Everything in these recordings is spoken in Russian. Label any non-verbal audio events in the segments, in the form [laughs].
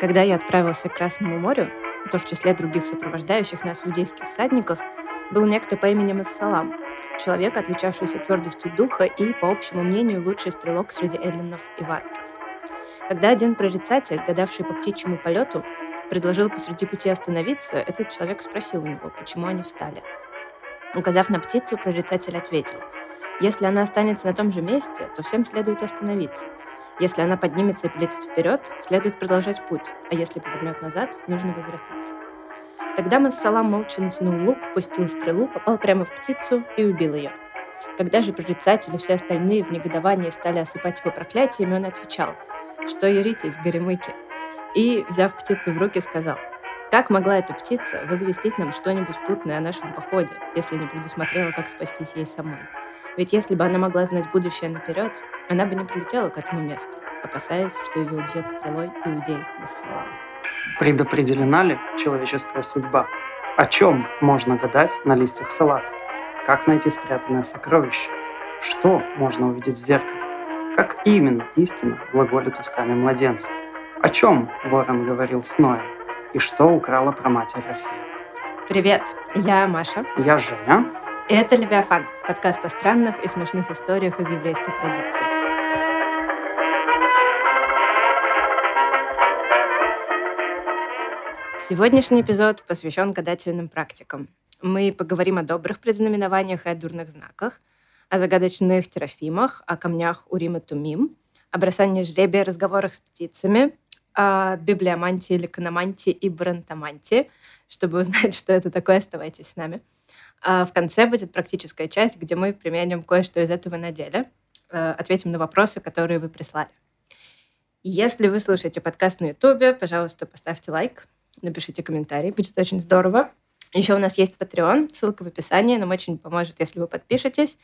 Когда я отправился к Красному морю, то в числе других сопровождающих нас иудейских всадников был некто по имени Массалам, человек, отличавшийся твердостью духа и, по общему мнению, лучший стрелок среди эллинов и варваров. Когда один прорицатель, гадавший по птичьему полету, предложил посреди пути остановиться, этот человек спросил у него, почему они встали. Указав на птицу, прорицатель ответил, «Если она останется на том же месте, то всем следует остановиться. Если она поднимется и полетит вперед, следует продолжать путь, а если повернет назад, нужно возвратиться. Тогда Массалам молча натянул лук, пустил стрелу, попал прямо в птицу и убил ее. Когда же прорицатели и все остальные в негодовании стали осыпать его проклятиями, он отвечал, что яритесь, горемыки, и, взяв птицу в руки, сказал, как могла эта птица возвестить нам что-нибудь путное о нашем походе, если не предусмотрела, как спастись ей самой? Ведь если бы она могла знать будущее наперед, она бы не прилетела к этому месту, опасаясь, что ее убьет стрелой иудей Массалам. Предопределена ли человеческая судьба? О чем можно гадать на листьях салата? Как найти спрятанное сокровище? Что можно увидеть в зеркале? Как именно истина глаголит устами младенца? О чем Ворон говорил с Ноем? И что украла про матерь Рахиль? Привет, я Маша. Я Женя. Это «Левиафан» — подкаст о странных и смешных историях из еврейской традиции. Сегодняшний эпизод посвящен гадательным практикам. Мы поговорим о добрых предзнаменованиях и о дурных знаках, о загадочных терафимах, о камнях Урима Тумим, о бросании жребия, разговорах с птицами, о библиомантии, ликономантии и брантомантии. Чтобы узнать, что это такое, оставайтесь с нами — а в конце будет практическая часть, где мы применим кое-что из этого на деле, э, ответим на вопросы, которые вы прислали. Если вы слушаете подкаст на Ютубе, пожалуйста, поставьте лайк, напишите комментарий, будет очень здорово. Еще у нас есть Patreon, ссылка в описании, нам очень поможет, если вы подпишетесь.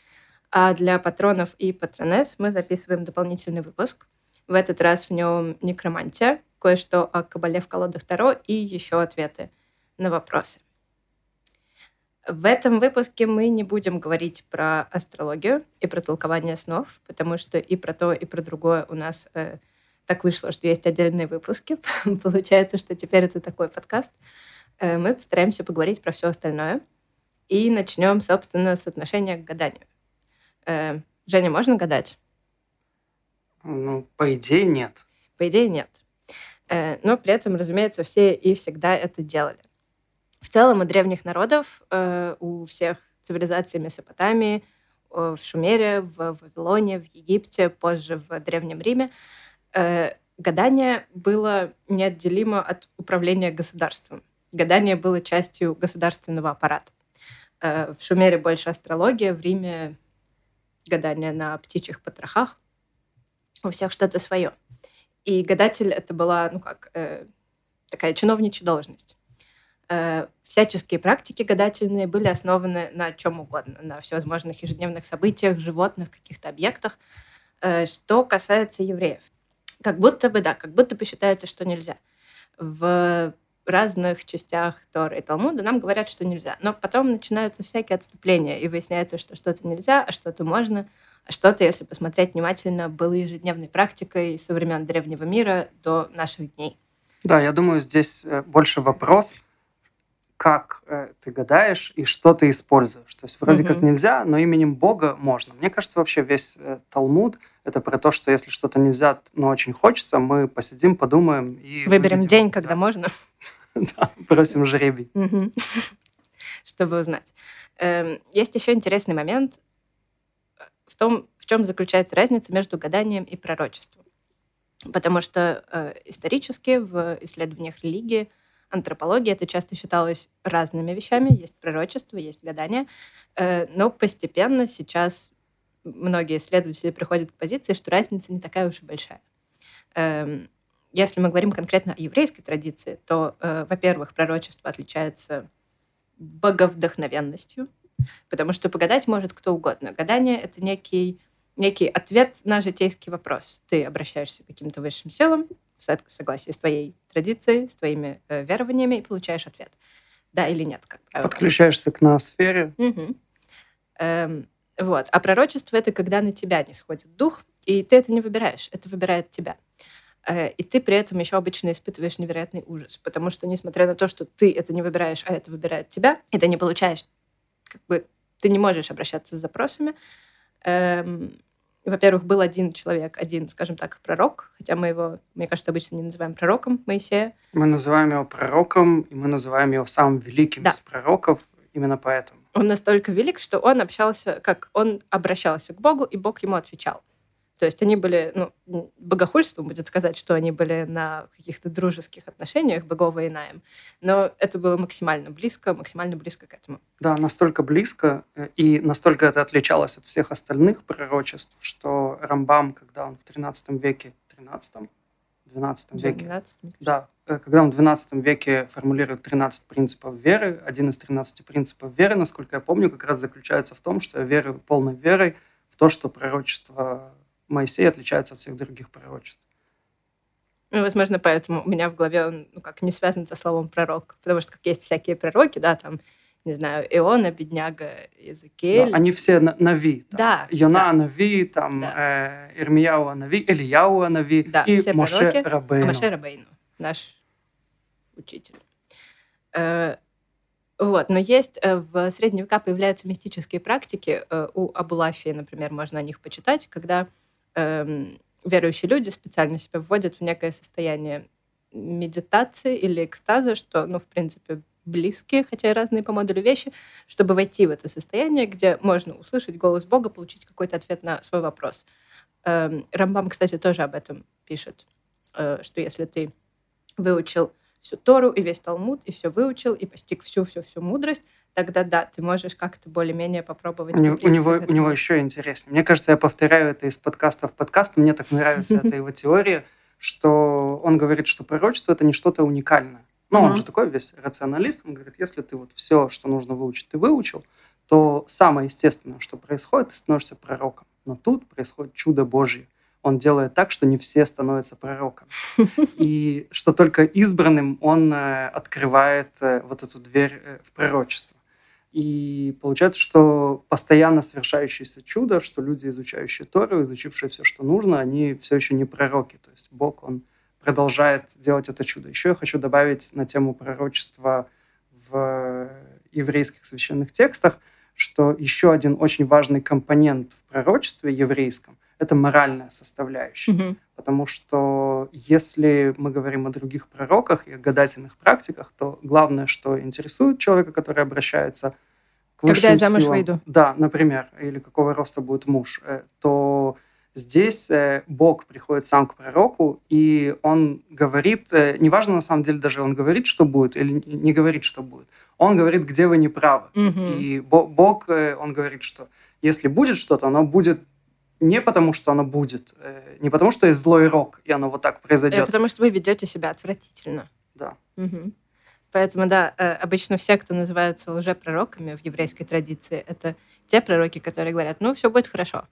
А для патронов и патронес мы записываем дополнительный выпуск. В этот раз в нем некромантия, кое-что о кабале в колодах Таро и еще ответы на вопросы. В этом выпуске мы не будем говорить про астрологию и про толкование снов, потому что и про то, и про другое у нас э, так вышло, что есть отдельные выпуски. [laughs] Получается, что теперь это такой подкаст. Э, мы постараемся поговорить про все остальное. И начнем, собственно, с отношения к гаданию. Э, Женя, можно гадать? Ну, по идее, нет. По идее, нет. Э, но при этом, разумеется, все и всегда это делали. В целом у древних народов, э, у всех цивилизаций Месопотамии, э, в Шумере, в Вавилоне, в Египте, позже в Древнем Риме, э, гадание было неотделимо от управления государством. Гадание было частью государственного аппарата. В Шумере больше астрология, в Риме гадание на птичьих потрохах. У всех что-то свое. И гадатель это была, ну как, такая чиновничья должность. Э, всяческие практики гадательные были основаны на чем угодно, на всевозможных ежедневных событиях, животных, каких-то объектах. Э, что касается евреев, как будто бы, да, как будто бы считается, что нельзя. В разных частях Торы и Талмуда нам говорят, что нельзя. Но потом начинаются всякие отступления, и выясняется, что что-то нельзя, а что-то можно, а что-то, если посмотреть внимательно, было ежедневной практикой со времен древнего мира до наших дней. Да, я думаю, здесь э, больше вопрос, как э, ты гадаешь и что ты используешь. То есть вроде угу. как нельзя, но именем Бога можно. Мне кажется, вообще весь э, Талмуд это про то, что если что-то нельзя, но очень хочется, мы посидим, подумаем и выберем выберем. день, когда да. можно. [laughs] Да, бросим жребий. [laughs] Чтобы узнать. Эм, есть еще интересный момент в том, в чем заключается разница между гаданием и пророчеством. Потому что э, исторически в исследованиях религии антропология это часто считалось разными вещами. Есть пророчество, есть гадание. Э, но постепенно сейчас многие исследователи приходят к позиции, что разница не такая уж и большая. Эм, если мы говорим конкретно о еврейской традиции, то, э, во-первых, пророчество отличается боговдохновенностью, потому что погадать может кто угодно. Гадание — это некий, некий ответ на житейский вопрос. Ты обращаешься к каким-то высшим силам, в согласии с твоей традицией, с твоими э, верованиями и получаешь ответ. Да или нет, как правило. Подключаешься к ноосфере. Угу. Эм, вот. А пророчество — это когда на тебя не сходит дух, и ты это не выбираешь, это выбирает тебя. Э, и ты при этом еще обычно испытываешь невероятный ужас, потому что, несмотря на то, что ты это не выбираешь, а это выбирает тебя, и ты не получаешь, как бы, ты не можешь обращаться с запросами. Эм, во-первых, был один человек, один, скажем так, пророк, хотя мы его, мне кажется, обычно не называем пророком Моисея. Мы называем его пророком, и мы называем его самым великим да. из пророков именно поэтому. Он настолько велик, что он общался, как он обращался к Богу, и Бог ему отвечал. То есть они были, ну, богохульством будет сказать, что они были на каких-то дружеских отношениях, богова и Наем, но это было максимально близко, максимально близко к этому. Да, настолько близко, э, и настолько это отличалось от всех остальных пророчеств, что Рамбам, когда он в 13 веке, 13 12 веке, 12, да, э, когда он в 12 веке формулирует 13 принципов веры, один из 13 принципов веры, насколько я помню, как раз заключается в том, что я верю полной верой в то, что пророчество Моисей отличается от всех других пророчеств. Ну, возможно, поэтому у меня в голове он ну, как не связан со словом пророк. Потому что как есть всякие пророки, да, там, не знаю, Иона, Бедняга, Иезекииль. Да, они все на, נביא. Там, да. Йона да. נביא, там, да. э, Ирмияу נביא, Ильяу נביא да, и все Моше пророки, רבנו. А Моше רבנו, наш учитель. Э, вот, но есть э, в средние века появляются мистические практики. Э, у Абулафии, например, можно о них почитать, когда эм, верующие люди специально себя вводят в некое состояние медитации или экстаза, что, ну, в принципе, близкие, хотя и разные по модулю вещи, чтобы войти в это состояние, где можно услышать голос Бога, получить какой-то ответ на свой вопрос. Эм, Рамбам, кстати, тоже об этом пишет, э, что если ты выучил всю Тору и весь Талмуд, и все выучил, и постиг всю-всю-всю мудрость, тогда да, ты можешь как-то более-менее попробовать. У, него, у, него, у него еще интереснее. Мне кажется, я повторяю это из подкаста в подкаст, мне так нравится [laughs] эта его теория, что он говорит, что пророчество — это не что-то уникальное. Ну, он же такой весь рационалист, он говорит, если ты вот все, что нужно выучить, ты выучил, то самое естественное, что происходит, ты становишься пророком. Но тут происходит чудо Божье. Он делает так, что не все становятся пророком. [laughs] И что только избранным он э, открывает э, вот эту дверь э, в пророчество. И получается, что постоянно совершающееся чудо, что люди, изучающие Тору, изучившие все, что нужно, они все еще не пророки. То есть Бог, Он продолжает делать это чудо. Еще я хочу добавить на тему пророчества в еврейских священных текстах, что еще один очень важный компонент в пророчестве еврейском – это моральная составляющая. Mm-hmm. Потому что если мы говорим о других пророках и о гадательных практиках, то главное, что интересует человека, который обращается к высшим Когда я замуж силам, выйду. Да, например, или какого роста будет муж, э, то здесь э, Бог приходит сам к пророку, и он говорит, э, неважно на самом деле даже он говорит, что будет, или не говорит, что будет, он говорит, где вы не правы. Mm-hmm. И Бог, он говорит, что если будет что-то, оно будет не потому, что оно будет, э, не потому, что есть злой рок, и оно вот так произойдет. А потому что вы ведете себя отвратительно. Да. Угу. Поэтому, да, э, обычно все, кто называются лжепророками в еврейской традиции, это те пророки, которые говорят, ну, все будет хорошо,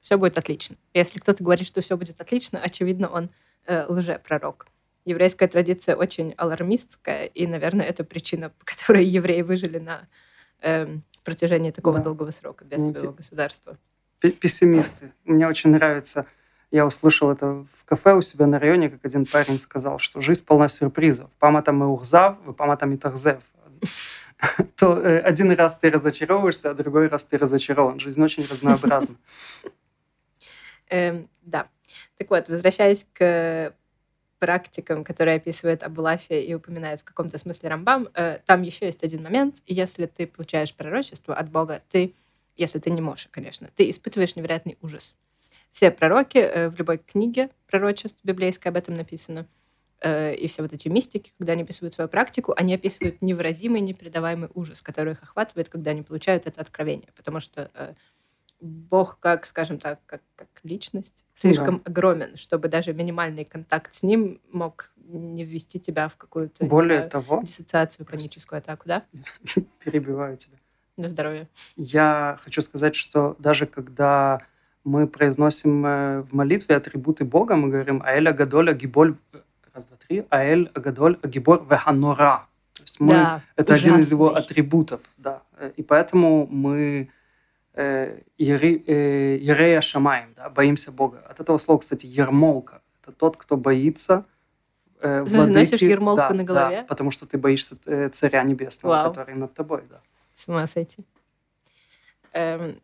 все будет отлично. Если кто-то говорит, что все будет отлично, очевидно, он э, лжепророк. Еврейская традиция очень алармистская, и, наверное, это причина, по которой [laughs] евреи выжили на э, протяжении такого да. долгого срока без ну, своего государства пессимисты. Мне очень нравится, я услышал это в кафе у себя на районе, как один парень сказал, что жизнь полна сюрпризов. Паматам и ухзав, паматам и тахзев. [laughs] То э, один раз ты разочаровываешься, а другой раз ты разочарован. Жизнь очень разнообразна. [laughs] Эм, да. Так вот, возвращаясь к практикам, которые описывает Абулафи и упоминает в каком-то смысле Рамбам, э, там еще есть один момент. Если ты получаешь пророчество от Бога, ты если ты не можешь, конечно, ты испытываешь невероятный ужас. Все пророки э, в любой книге пророчеств библейской об этом написано, э, и все вот эти мистики, когда они описывают свою практику, они описывают невыразимый, непередаваемый ужас, который их охватывает, когда они получают это откровение. Потому что э, Бог, как, скажем так, как, как личность, слишком да. огромен, чтобы даже минимальный контакт с ним мог не ввести тебя в какую-то Более знаю, того, диссоциацию, паническую атаку, да? [laughs] Перебиваю тебя. На здоровье. Я хочу сказать, что даже когда мы произносим э, в молитве атрибуты Бога, мы говорим «Аэль Агадоль Агиболь» раз, два, три, «Аэль Агадоль Агибор Веханора». То есть мы, да, это ужасный. один из его атрибутов. Да. И поэтому мы э, Ерея Шамаем, да, боимся Бога. От этого слова, кстати, ермолка. Это тот, кто боится э, Ты владыки. носишь ермолку Да, на голове? Да, потому что ты боишься э, царя небесного, Вау. который над тобой, да. С ума сойти. Эм,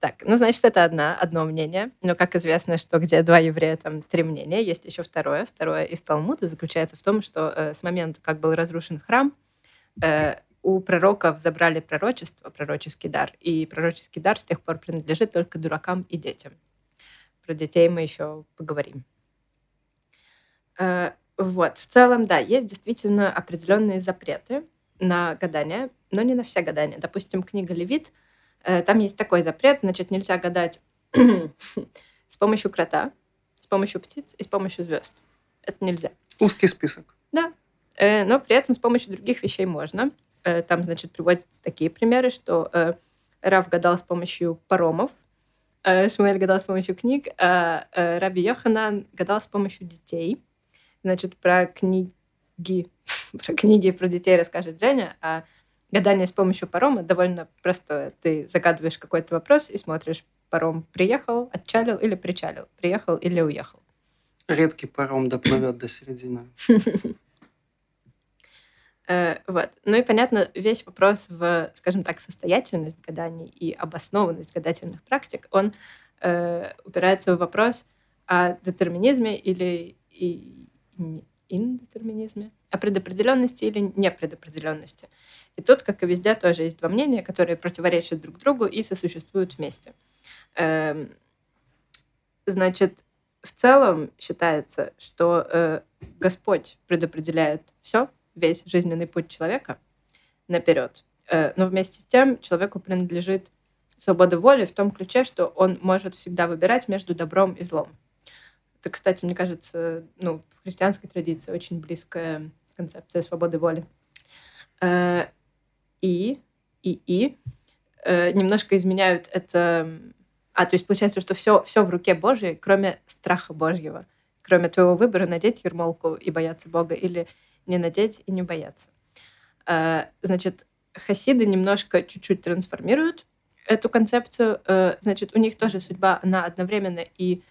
так, ну, значит, это одна, одно мнение. Но, как известно, что где два еврея, там три мнения. Есть еще второе. Второе из Талмуда заключается в том, что э, с момента, как был разрушен храм, э, у пророков забрали пророчество, пророческий дар. И пророческий дар с тех пор принадлежит только дуракам и детям. Про детей мы еще поговорим. Э, вот, в целом, да, есть действительно определенные запреты на гадание, но не на все гадания. Допустим, книга Левит, э, там есть такой запрет, значит, нельзя гадать [clears throat] с помощью крота, с помощью птиц и с помощью звезд. Это нельзя. Узкий список. Э, но при этом с помощью других вещей можно. Э, Там, значит, приводятся такие примеры, что Рав гадал с помощью паромов, Шмуэль гадал с помощью книг, а Раби Йоханан гадал с помощью детей. Значит, про книги, [laughs] про книги про детей расскажет Женя, а гадание с помощью парома довольно простое. Ты загадываешь какой-то вопрос и смотришь, паром приехал, отчалил или причалил, приехал или уехал. Редкий паром доплывет до середины. [laughs] Э, Вот. Ну и, понятно, весь вопрос в, скажем так, состоятельность гаданий и обоснованность гадательных практик, он э, упирается в вопрос о детерминизме или индетерминизме, о предопределенности или непредопределенности. И тут, как и везде, тоже есть два мнения, которые противоречат друг другу и сосуществуют вместе. Эм, Значит, в целом считается, что э, Господь предопределяет все, весь жизненный путь человека наперед. Э, но вместе с тем человеку принадлежит свобода воли в том ключе, что он может всегда выбирать между добром и злом. Это, кстати, мне кажется, ну, в христианской традиции очень близкая концепция свободы воли. Э, И, и, и э, немножко изменяют это... А, то есть получается, что все, все в руке Божьей, кроме страха Божьего, кроме твоего выбора надеть ермолку и бояться Бога или не надеть и не бояться. Э, Значит, хасиды немножко чуть-чуть трансформируют эту концепцию. Значит, у них тоже судьба, она одновременно и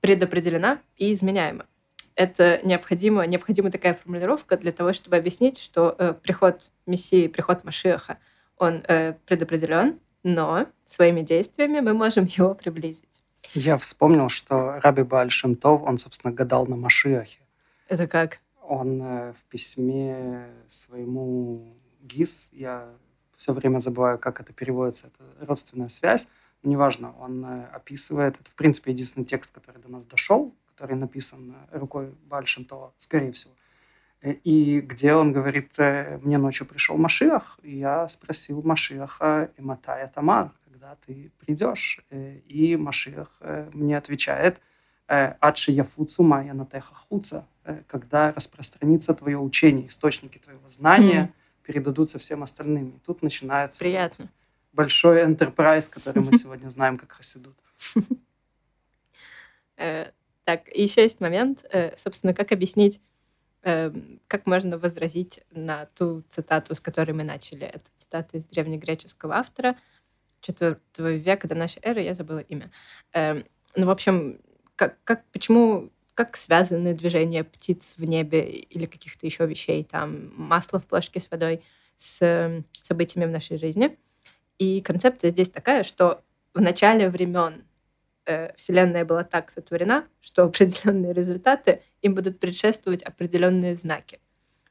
предопределена, и изменяема. Это необходимо, необходима такая формулировка для того, чтобы объяснить, что э, приход Мессии, приход Машиаха, он э, предопределен, но своими действиями мы можем его приблизить. Я вспомнил, что Раби Бааль Шем Тов, он, собственно, гадал на Машиахе. Это как? Он э, в письме своему ГИС, я все время забываю, как это переводится, это родственная связь, но неважно, он э, описывает, это, в принципе, единственный текст, который до нас дошел, который написан э, рукой Бальшем Това, скорее всего. Э, И где он говорит, э, мне ночью пришел Машиах, и я спросил Машиаха, и Матая Тамар, когда ты придешь? И Машиах мне отвечает, Адши Яфуцу Майя Натеха Хуца, когда распространится твое учение, источники твоего знания Хм. передадутся всем остальным. И тут начинается Приятно. большой enterprise, который мы [laughs] сегодня знаем как Хасидут. Так, и еще есть момент, э, собственно, как объяснить, э, как можно возразить на ту цитату, с которой мы начали. Это цитата из древнегреческого автора IV века до нашей эры, я забыла имя. Э, Ну, в общем, как, как, почему, как связаны движения птиц в небе или каких-то еще вещей, там, масло в флажке с водой, с событиями в нашей жизни. И концепция здесь такая, что в начале времен э, Вселенная была так сотворена, что определенные результаты им будут предшествовать определенные знаки,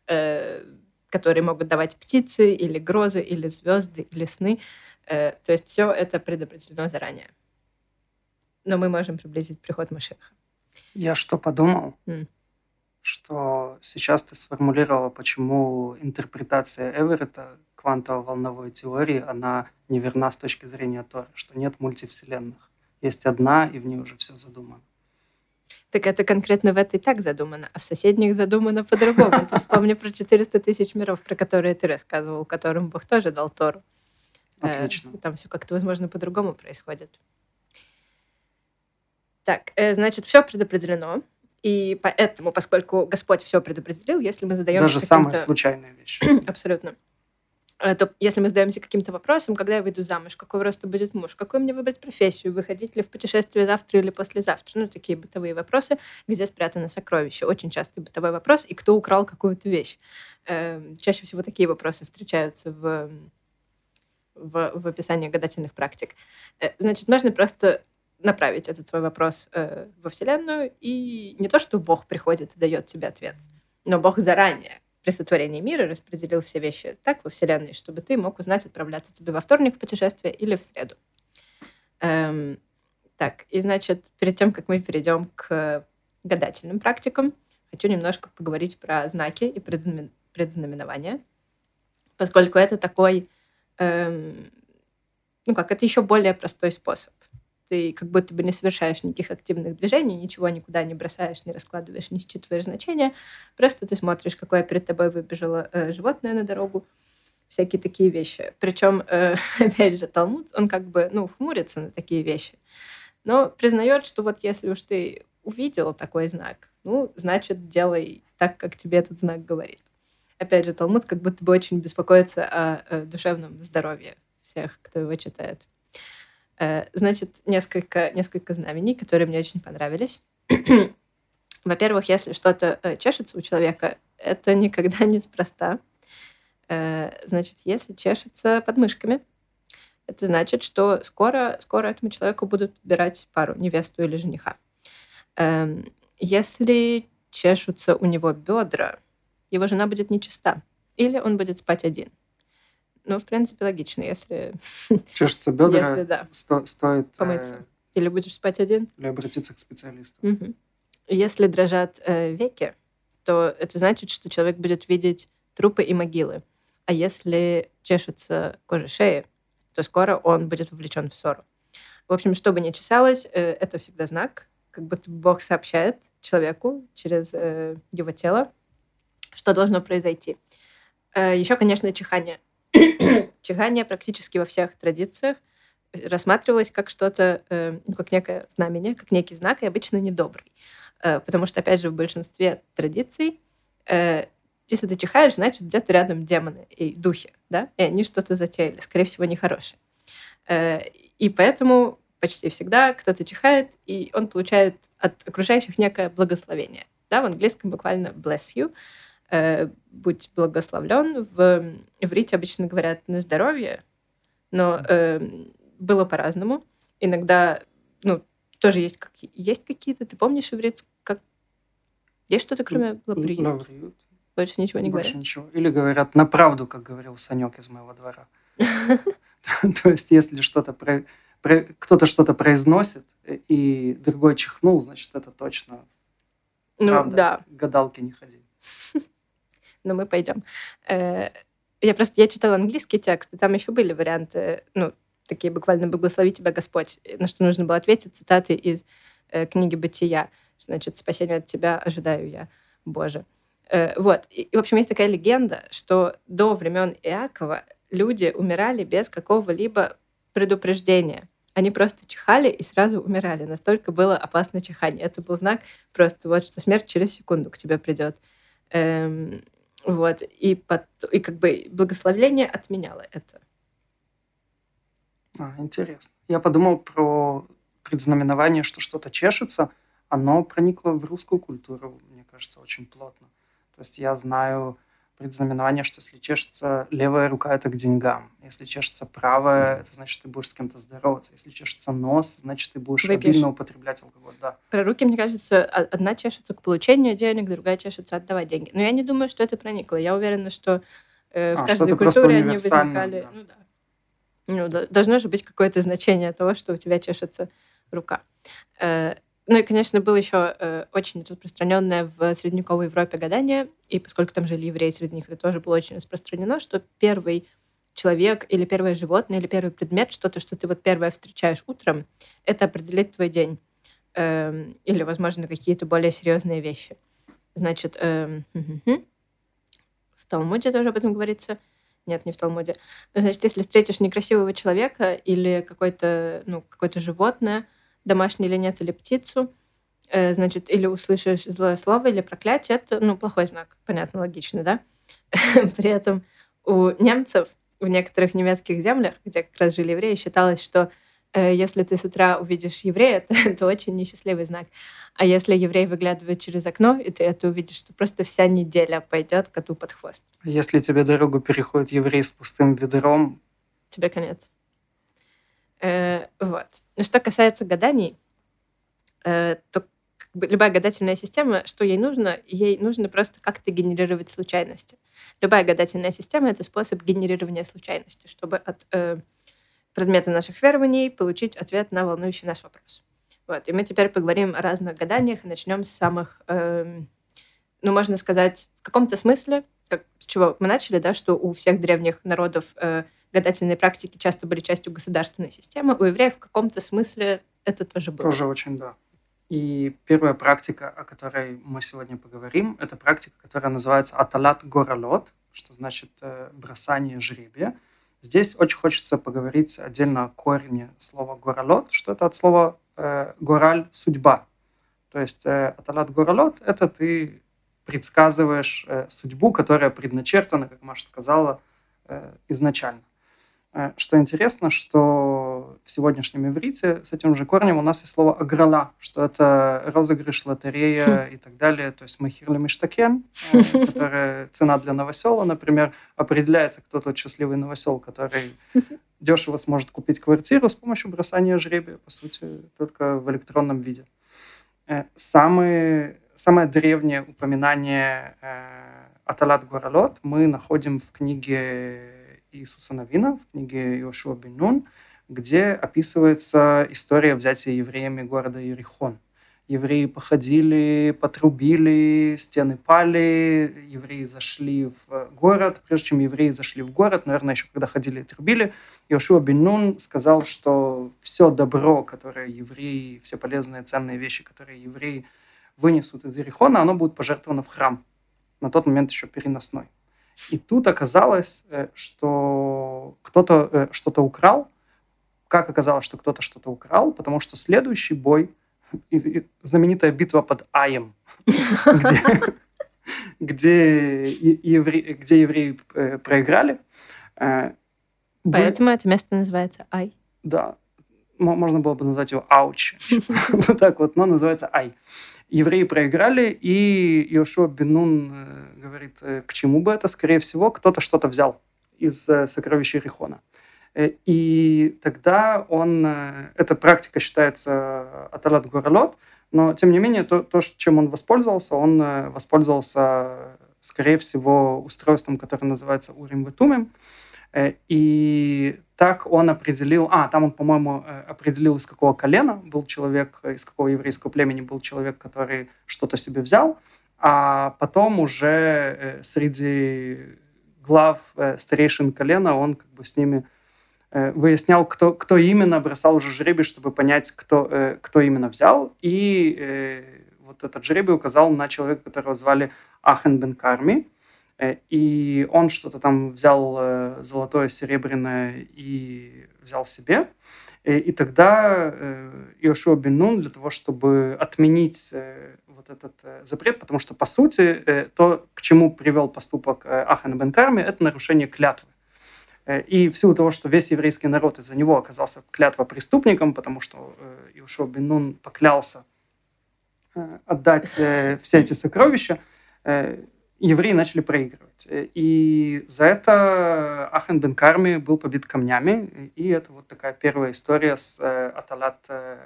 э, которые могут давать птицы или грозы, или звезды, или сны. Э, то есть все это предопределено заранее. Но мы можем приблизить приход Машеха. Я что подумал? М. Что сейчас ты сформулировала, почему интерпретация Эверетта квантово-волновой теории, она неверна с точки зрения Торы, что нет мультивселенных. Есть одна, и в ней уже все задумано. Так это конкретно в этой так задумано, а в соседних задумано по-другому. [laughs] Ты вспомни про 400 тысяч миров, про которые ты рассказывал, которым Бог тоже дал Тору. Э, Отлично. Там все как-то, возможно, по-другому происходит. Так, э, значит, все предопределено. И поэтому, поскольку Господь все предопределил, если мы задаем Даже самые случайные вещи. [clears throat] Абсолютно. Э, то если мы задаемся каким-то вопросом, когда я выйду замуж, какого роста будет муж, какую мне выбрать профессию, выходить ли в путешествие завтра или послезавтра, ну, такие бытовые вопросы, где спрятано сокровище. Очень частый бытовой вопрос, и кто украл какую-то вещь. Эм, чаще всего такие вопросы встречаются в, в, в описании гадательных практик. Э, значит, можно просто направить этот свой вопрос э, во Вселенную, и не то, что Бог приходит и дает тебе ответ, но Бог заранее при сотворении мира распределил все вещи так во Вселенной, чтобы ты мог узнать, отправляться тебе во вторник в путешествие или в среду. Эм, так, и значит, перед тем, как мы перейдем к гадательным практикам, хочу немножко поговорить про знаки и предзнамен... предзнаменования, поскольку это такой, эм, ну как, это еще более простой способ ты как будто бы не совершаешь никаких активных движений, ничего никуда не бросаешь, не раскладываешь, не считываешь значения. Просто ты смотришь, какое перед тобой выбежало э, животное на дорогу, всякие такие вещи. Причем, э, [laughs] опять же, Талмуд, он как бы, ну, хмурится на такие вещи, но признает, что вот если уж ты увидел такой знак, ну, значит, делай так, как тебе этот знак говорит. Опять же, Талмуд как будто бы очень беспокоится о, о душевном здоровье всех, кто его читает. Э, значит, несколько, несколько знамений, которые мне очень понравились. [clears throat] Во-первых, если что-то э, чешется у человека, это никогда [laughs] не спроста. Э, значит, если чешется под мышками, это значит, что скоро, скоро этому человеку будут подбирать пару, невесту или жениха. Эм, если чешутся у него бедра, его жена будет нечиста. Или он будет спать один. Ну, в принципе, логично, если... [laughs] Чешется бедра, если, да. сто, стоит... Помыться. Э... Или будешь спать один. Или обратиться к специалисту. Угу. Если дрожат э, веки, то это значит, что человек будет видеть трупы и могилы. А если чешется кожа шеи, то скоро он будет вовлечен в ссору. В общем, что бы ни чесалось, э, это всегда знак, как будто Бог сообщает человеку через э, его тело, что должно произойти. Э, еще, конечно, чихание. Чихание практически во всех традициях рассматривалось как что-то, э, ну, как некое знамение, как некий знак, и обычно недобрый. Э, потому что, опять же, в большинстве традиций, э, если ты чихаешь, значит, где-то рядом демоны и духи, да, и они что-то затеяли, скорее всего, нехорошее. И поэтому почти всегда кто-то чихает, и он получает от окружающих некое благословение. Да, в английском буквально bless you. Э, будь благословлен. В иврите обычно говорят на здоровье, но э, было по-разному. Иногда, ну, тоже есть, как, есть какие-то, ты помнишь иврит, как есть что-то, кроме лабриют? лабриют. Больше ничего не Больше говорят? ничего. Или говорят на правду, как говорил Санек из моего двора. [laughs] [laughs] То есть, если что-то кто-то что-то произносит, и другой чихнул, значит, это точно ну, да. Гадалки не ходи [laughs] но мы пойдем. Э, я просто, я читала английский текст, и там еще были варианты, ну, такие буквально «Благослови тебя Господь», на что нужно было ответить цитаты из э, книги «Бытия». Значит, «Спасение от тебя ожидаю я, Боже». Э, вот. И, в общем, есть такая легенда, что до времен Иакова люди умирали без какого-либо предупреждения. Они просто чихали и сразу умирали. Настолько было опасно чихание. Это был знак просто вот, что смерть через секунду к тебе придет. Эм, вот, и, под, и как бы благословление отменяло это. А, интересно. Я подумал про предзнаменование, что что-то чешется. Оно проникло в русскую культуру, мне кажется, очень плотно. То есть я знаю предзнаменование, что если чешется левая рука, это к деньгам. Если чешется правая, это значит, ты будешь с кем-то здороваться. Если чешется нос, значит, ты будешь Выпьешь. обильно употреблять алкоголь. Да. Про руки, мне кажется, одна чешется к получению денег, другая чешется отдавать деньги. Но я не думаю, что это проникло. Я уверена, что э, в а, каждой культуре они возникали. Да. Ну, да. Ну, должно же быть какое-то значение того, что у тебя чешется рука. Э, ну и, конечно, было еще э, очень распространенное в средневековой Европе гадание, и поскольку там жили евреи, среди них это тоже было очень распространено, что первый человек или первое животное или первый предмет, что-то, что ты вот первое встречаешь утром, это определит твой день. Э, или, возможно, какие-то более серьезные вещи. Значит, э, в Талмуде тоже об этом говорится. Нет, не в Талмуде. Значит, если встретишь некрасивого человека или какое-то ну, какое животное, домашний или нет, или птицу, э, значит, или услышишь злое слово или проклятие, это, ну, плохой знак. Понятно, логично, да? [laughs] При этом у немцев в некоторых немецких землях, где как раз жили евреи, считалось, что э, если ты с утра увидишь еврея, [laughs] то это очень несчастливый знак. А если еврей выглядывает через окно, и ты это увидишь, то просто вся неделя пойдет коту под хвост. Если тебе дорогу переходит еврей с пустым ведром... Тебе конец. Э, вот. Ну, что касается гаданий, э, то любая гадательная система, что ей нужно? Ей нужно просто как-то генерировать случайности. Любая гадательная система — это способ генерирования случайности, чтобы от э, предмета наших верований получить ответ на волнующий нас вопрос. Вот. И мы теперь поговорим о разных гаданиях и начнем с самых, э, ну, можно сказать, в каком-то смысле, как, с чего мы начали, да, что у всех древних народов э, гадательные практики часто были частью государственной системы, у евреев в каком-то смысле это тоже было. Тоже очень, да. И первая практика, о которой мы сегодня поговорим, это практика, которая называется аталат горалот, что значит э, бросание жребия. Здесь очень хочется поговорить отдельно о корне слова горалот, что это от слова э, гораль – судьба. То есть э, аталат горалот – это ты предсказываешь э, судьбу, которая предначертана, как Маша сказала, э, изначально. Э, что интересно, что в сегодняшнем иврите с этим же корнем у нас есть слово «аграла», что это розыгрыш, лотерея хм. и так далее. То есть «махирли миштакен», э, [laughs] которая цена для новосела, например, определяется, кто тот счастливый новосел, который [laughs] дешево сможет купить квартиру с помощью бросания жребия, по сути, только в электронном виде. Э, самые, самое древнее упоминание Аталат Гуралот мы находим в книге Иисуса Новина в книге Иошуа бен Нун, где описывается история взятия евреями города Иерихон. Евреи походили, потрубили, стены пали, евреи зашли в город. Прежде чем евреи зашли в город, наверное, еще когда ходили и трубили, Иошуа бен Нун сказал, что все добро, которое евреи, все полезные, ценные вещи, которые евреи вынесут из Иерихона, оно будет пожертвовано в храм. На тот момент еще переносной. И тут оказалось, э, что кто-то э, что-то украл. Как оказалось, что кто-то что-то украл? Потому что следующий бой, знаменитая битва под Аем, [laughs] где, где, евре, где евреи э, проиграли. Поэтому это место называется Ай. Да. Можно было бы назвать его Ауч. [laughs] Вот так вот, но называется Ай евреи проиграли, и Йошуа Бенун э, говорит, э, к чему бы это? Скорее всего, кто-то что-то взял из э, сокровища Рихона. И тогда он, эта практика считается аталат горалот, но тем не менее то, то, чем он воспользовался, он воспользовался, скорее всего, устройством, которое называется Урим Ветумим, Э, и так он определил, а, там он, по-моему, э, определил, из какого колена был человек, из какого еврейского племени был человек, который что-то себе взял, а потом уже э, среди глав старейшин колена он как бы с ними выяснял, кто, кто именно бросал уже жребий, чтобы понять, кто, кто именно взял. И вот этот жребий указал на человека, которого звали Ахен бен Карми. Э, и он что-то там взял э, золотое, серебряное и взял себе. Э, и тогда Иошуа бен Нун для того, чтобы отменить вот этот запрет, потому что, по сути, то, к чему привел поступок Ахана бен Карми, это нарушение клятвы. И в силу того, что весь еврейский народ из-за него оказался клятва преступником, потому что Иошуа бен Нун поклялся отдать все эти сокровища, евреи начали проигрывать. И за это Ахен бен Карми был побит камнями, и это вот такая первая история с э, Аталат э.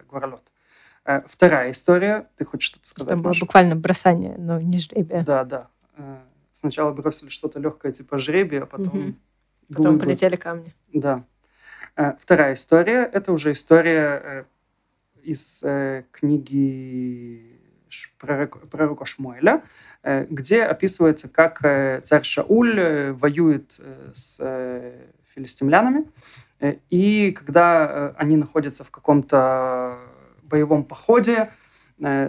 Э, вторая история, ты хочешь что-то сказать? Это было буквально бросание, но не жребие. Да, да. Сначала бросили что-то легкое типа жребия, а потом... Угу. Потом полетели камни. Да. Вторая история – это уже история из книги пророка Шмуэля, Э, где описывается, как э, царь Шауль э, воюет с филистимлянами, и когда они находятся в каком-то боевом походе,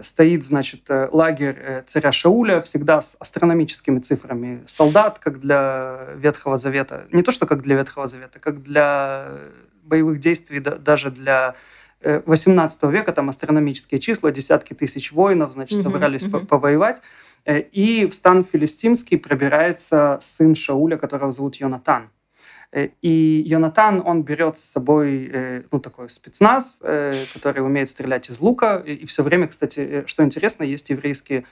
стоит, значит, лагерь царя Шауля, всегда с астрономическими цифрами солдат, как для Ветхого Завета. Не то, что как для Ветхого Завета, как для боевых действий, даже для 18 века, там астрономические числа, десятки тысяч воинов, значит, собрались mm-hmm. повоевать. Э, и в стан филистимский пробирается сын Шауля, которого зовут Йонатан. Э, и Йонатан, он берет с собой э, ну, такой спецназ, э, который умеет стрелять из лука. И все время, кстати, что интересно, есть еврейские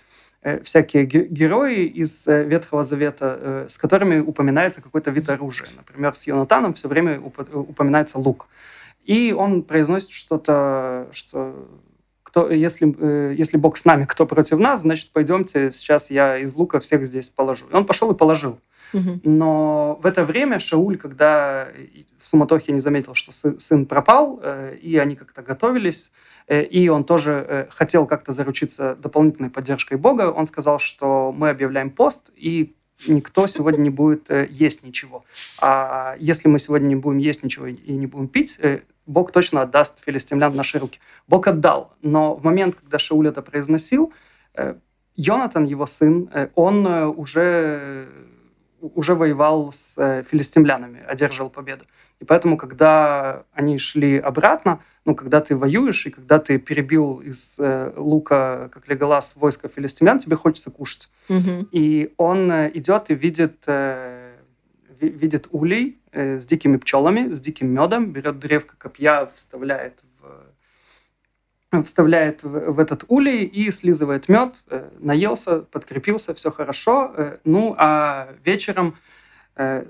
всякие герои из Ветхого Завета, с которыми упоминается какой-то вид оружия. Например, с Йонатаном все время упоминается лук. И он произносит что-то, что кто, если, если Бог с нами, кто против нас, значит, пойдемте, сейчас я из лука всех здесь положу. И он пошел и положил. Но в это время Шауль, когда в суматохе не заметил, что сын пропал, э, и они как-то готовились, э, и он тоже э, хотел как-то заручиться дополнительной поддержкой Бога, он сказал, что мы объявляем пост, и никто сегодня не будет есть ничего. А если мы сегодня не будем есть ничего и не будем пить, Бог точно отдаст филистимлян в наши руки. Бог отдал, но в момент, когда Шауль это произносил, Йонатан, его сын, он уже уже воевал с э, филистимлянами, одерживал победу. И поэтому, когда они шли обратно, ну, когда ты воюешь, и когда ты перебил из э, лука, как Леголас, войско филистимлян, тебе хочется кушать. Угу. И он э, идет и видит, э, видит улей э, с дикими пчелами, с диким медом, берет древко копья, вставляет вставляет в этот улей и слизывает мед, э, наелся, подкрепился, все хорошо. Э, ну, а вечером э,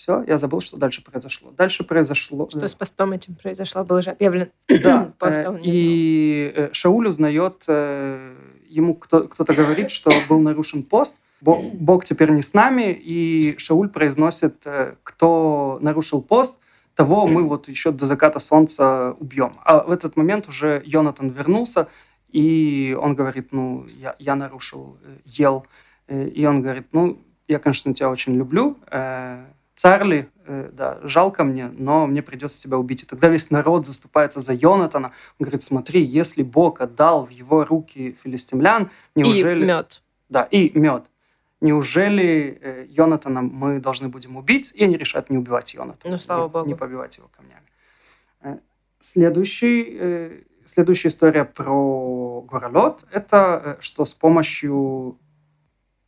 все, я забыл, что дальше произошло. Дальше произошло... Что с постом этим произошло, было уже объявлено. Да, и Шауль узнает, ему кто-то говорит, что был нарушен пост, Бог теперь не с нами, и Шауль произносит, кто нарушил пост, того мы вот еще до заката солнца убьем. А в этот момент уже Йонатан вернулся, и он говорит, ну, я, я нарушил, э, ел. Э, и он говорит, ну, я, конечно, тебя очень люблю, э, царь ли, да, жалко мне, но мне придется тебя убить. И тогда весь народ заступается за Йонатана. Он говорит, смотри, если Бог отдал в его руки филистимлян, неужели... И мед. Да, и мед неужели э, Йонатана мы должны будем убить? И они решают не убивать Йонатана. Ну, слава не, богу. Не побивать его камнями. Э, следующий, э, следующая история про Горолот – это что с помощью...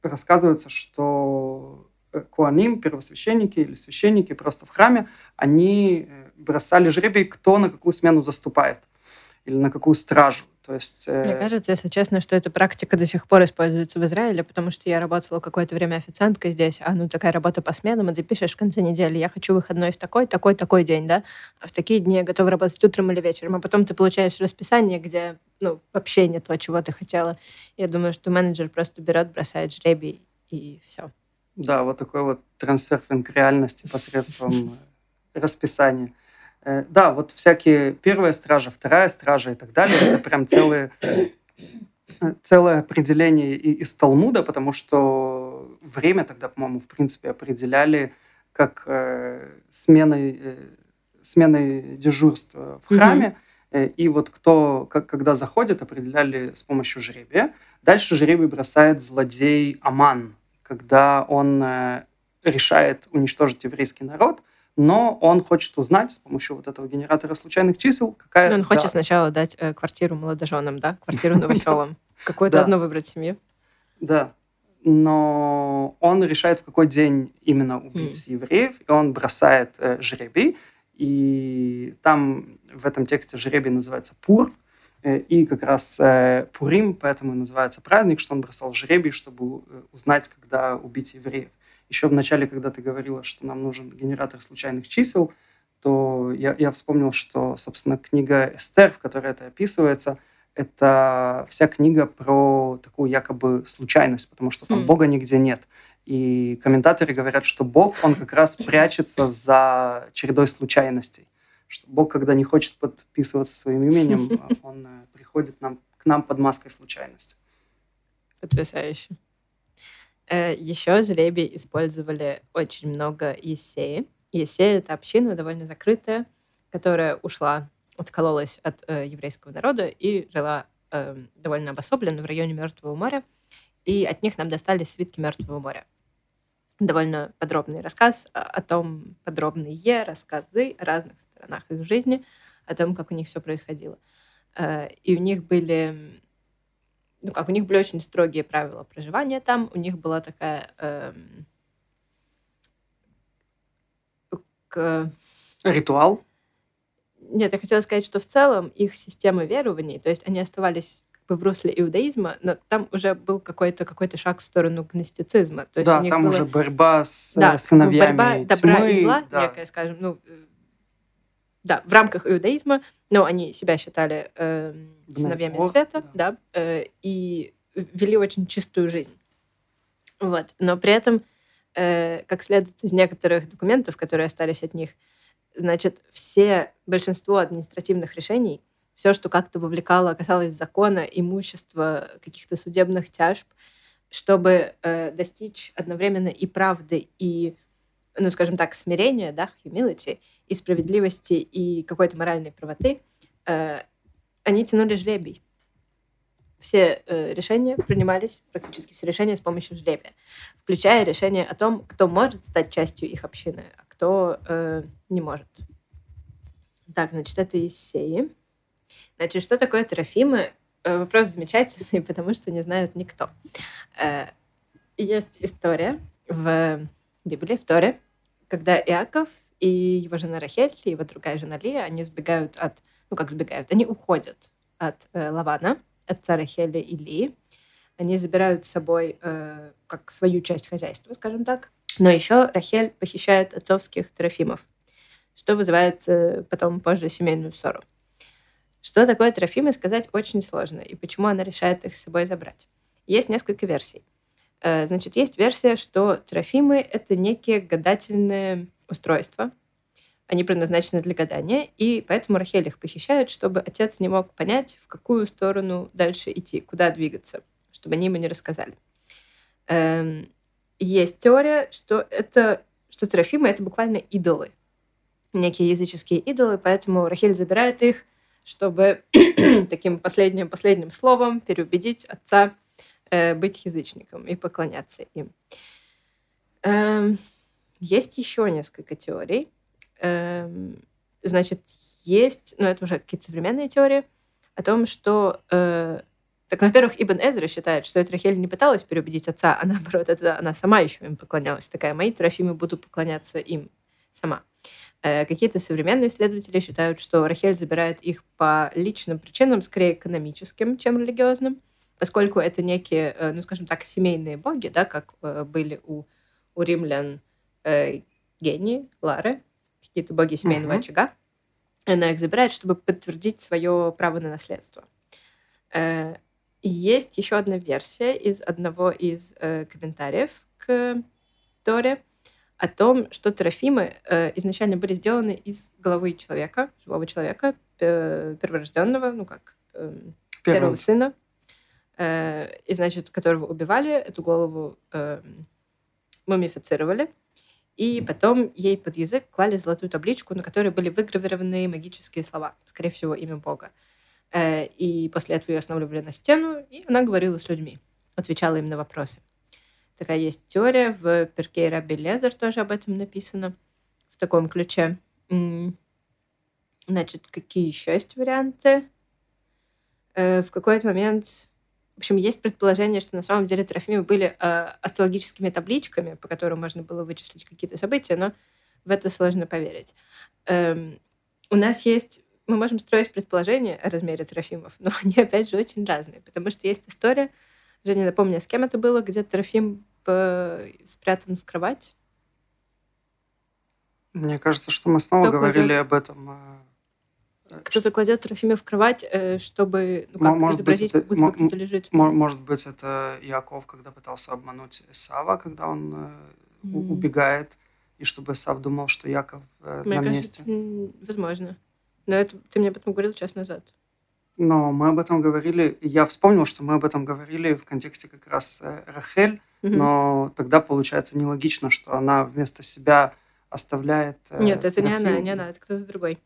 Рассказывается, что куаним, первосвященники или священники просто в храме, они бросали жребий, кто на какую смену заступает или на какую стражу. То есть, э... Мне кажется, если честно, что эта практика до сих пор используется в Израиле, потому что я работала какое-то время официанткой здесь, а ну такая работа по сменам, и ты пишешь в конце недели, я хочу выходной в такой, такой, такой день, да, а в такие дни я готова работать утром или вечером, а потом ты получаешь расписание, где ну, вообще не то, чего ты хотела. Я думаю, что менеджер просто берет, бросает жребий, и все. Да, вот такой вот трансерфинг реальности посредством расписания. Э, да, вот всякие первая стража, вторая стража и так далее, это прям целые, э, целое определение из Талмуда, потому что время тогда, по-моему, в принципе определяли как э, сменой, э, сменой дежурства в храме. Mm-hmm. И вот кто, как, когда заходит, определяли с помощью жребия. Дальше жребий бросает злодей Аман, когда он э, решает уничтожить еврейский народ – но он хочет узнать с помощью вот этого генератора случайных чисел, какая... Но он хочет да. сначала дать э, квартиру молодоженам, да? Квартиру новоселам. [laughs] Какую-то одну выбрать семью. Да. Но он решает, в какой день именно убить евреев, и он бросает э, жребий. И там в этом тексте жребий называется Пур, и как раз Пурим, поэтому называется праздник, что он бросал жребий, чтобы узнать, когда убить евреев еще в начале, когда ты говорила, что нам нужен генератор случайных чисел, то я, я вспомнил, что, собственно, книга Эстер, в которой это описывается, это вся книга про такую якобы случайность, потому что там mm. Бога нигде нет. И комментаторы говорят, что Бог, он как раз [laughs] прячется за чередой случайностей. Что Бог, когда не хочет подписываться своим именем, [laughs] он э, приходит нам, к нам под маской случайности. Потрясающе. Э, Еще жребий использовали очень много Есеи. Есея — это община довольно закрытая, которая ушла, откололась от э, еврейского народа и жила э, довольно обособленно в районе Мертвого моря. И от них нам достались свитки Мертвого моря. Довольно подробный рассказ о том, подробные рассказы о разных сторонах их жизни, о том, как у них все происходило. Э, и у них были ну как, у них были очень строгие правила проживания там, у них была такая... Эм, э, Ритуал? Нет, я хотела сказать, что в целом их система верований, то есть они оставались в русле иудаизма, но там уже был какой-то какой шаг в сторону гностицизма. То есть да, там было... уже борьба с да, э, сыновьями борьба тьмы. добра и зла, да. некая, скажем, ну, э, да, в рамках иудаизма, но они себя считали э, сыновьями Бога, света, да. да, э, и вели очень чистую жизнь. Вот. Но при этом, э, как следует из некоторых документов, которые остались от них, значит, все, большинство административных решений, все, что как-то вовлекало, касалось закона, имущества, каких-то судебных тяжб, чтобы э, достичь одновременно и правды, и, ну, скажем так, смирения, да, humility, и справедливости, и какой-то моральной правоты, э, они тянули жребий. Все э, решения принимались, практически все решения с помощью жребия, включая решение о том, кто может стать частью их общины, а кто э, не может. Так, значит, это из сеи. Значит, что такое трофимы? Э, Вопрос замечательный, [laughs] потому что не знает никто. Э, Есть история в Библии, в Торе, когда Иаков и его жена Рахель, и его другая жена Лия, они сбегают от... Ну, как сбегают? Они уходят от э, Лавана, отца Рахеля и Лии. Они забирают с собой как свою часть хозяйства, скажем так. Но еще Рахель похищает отцовских трофимов, что вызывает потом позже семейную ссору. Что такое трофимы, сказать очень сложно, и почему она решает их с собой забрать. Есть несколько версий. Э, Значит, есть версия, что трофимы — это некие гадательные устройства. Они предназначены для гадания, и поэтому Рахель их похищает, чтобы отец не мог понять, в какую сторону дальше идти, куда двигаться, чтобы они ему не рассказали. Эм, Есть теория, что это что трофимы — это буквально идолы, некие языческие идолы, поэтому Рахель забирает их, чтобы [clears throat] таким последним последним словом переубедить отца э, быть язычником и поклоняться им. Эм, есть еще несколько теорий. Эм, значит, есть, ну это уже какие-то современные теории о том, что э, так, во-первых, Ибн Эзра считает, что эта не пыталась переубедить отца, а наоборот, это она сама еще им поклонялась. Такая, мои трофимы буду поклоняться им сама. Э, Какие-то современные исследователи считают, что Рахель забирает их по личным причинам, скорее экономическим, чем религиозным, поскольку это некие, э, ну, скажем так, семейные боги, да, как э, были у, у римлян э, гении, Лары, какие-то боги семейного Мгм. очага. Она их забирает, чтобы подтвердить свое право на наследство. Э, есть еще одна версия из одного из э, комментариев к Торе о том, что трофимы э, изначально были сделаны из головы человека, живого человека, э, перворожденного, ну как, эм, первого сына, э, и, значит, которого убивали, эту голову эм, мумифицировали, и потом ей под язык клали золотую табличку, на которой были выгравированы магические слова, скорее всего, имя Бога. Э, И после этого ее останавливали на стену, и она говорила с людьми, отвечала им на вопросы. Такая есть теория, в Перкей Раби Лезер тоже об этом написано, в таком ключе. Значит, какие еще есть варианты? Э, В какой-то момент... В общем, есть предположение, что на самом деле трофимы были э, астрологическими табличками, по которым можно было вычислить какие-то события, но в это сложно поверить. Эм, У нас есть... Мы можем строить предположения о размере трофимов, но [laughs] они, опять же, очень разные, потому что есть история, Женя, напомни, а с кем это было, где трофим спрятан в кровать? Мне кажется, что мы снова Кто говорили кладет? об этом. э, э, Кто-то кладет трофима в кровать, э, чтобы ну, как, Мо- может быть, изобразить, это- как будто кто-то лежит. Мо- Может быть, это Яков, когда пытался обмануть Исава, когда он М. убегает, и чтобы Исав думал, что Яков Мне на кажется, месте. возможно. Но это ты мне об этом говорил час назад. Но мы об этом говорили, я вспомнил, что мы об этом говорили в контексте как раз Рахель, Но тогда получается нелогично, что она вместо себя оставляет... э, Нет, это не она, не она, это кто-то другой.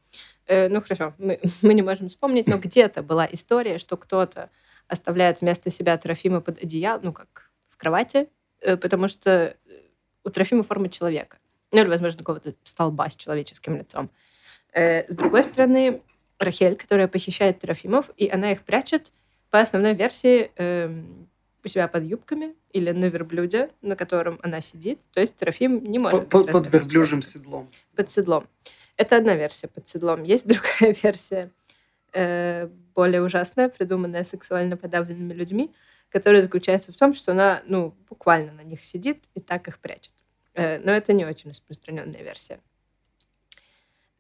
Э, ну хорошо, мы, [laughs] мы не можем вспомнить, но где-то была история, что кто-то оставляет вместо себя Трофима под одеяло, ну как в кровати, э, потому что э, у Трофима форма человека. Ну или, возможно, какого-то столба с человеческим лицом. Э, с другой стороны, Рахель, которая похищает Трофимов, и она их прячет по основной версии, эм, у себя под юбками или на верблюде, на котором она сидит. То есть Трофим не может под, быть под верблюжим седлом. Под седлом. Это одна версия под седлом. Есть [laughs] другая версия, э, более ужасная, придуманная сексуально подавленными людьми, которая заключается в том, что она ну, буквально на них сидит и так их прячет. Э, но это не очень распространенная версия.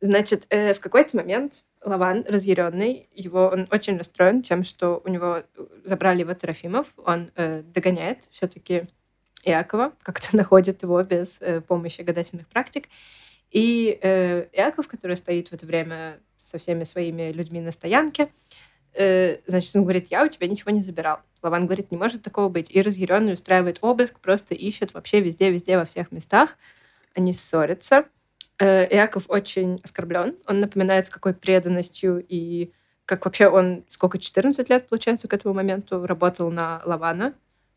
Значит, э, в какой-то момент Лаван, разъяренный, его, он очень расстроен тем, что у него забрали его Трофимов. Он э, догоняет все-таки Иакова, как-то [laughs] находит его без э, помощи гадательных практик. И э, Иаков, который стоит в это время со всеми своими людьми на стоянке, э, значит, он говорит, я у тебя ничего не забирал. Лаван говорит, не может такого быть. И разъяренный устраивает обыск, просто ищет вообще везде-везде, во всех местах. Они ссорятся. Э, Иаков очень оскорблен. Он напоминает, с какой преданностью и как вообще он, сколько, 14 лет, получается, к этому моменту работал на Лавана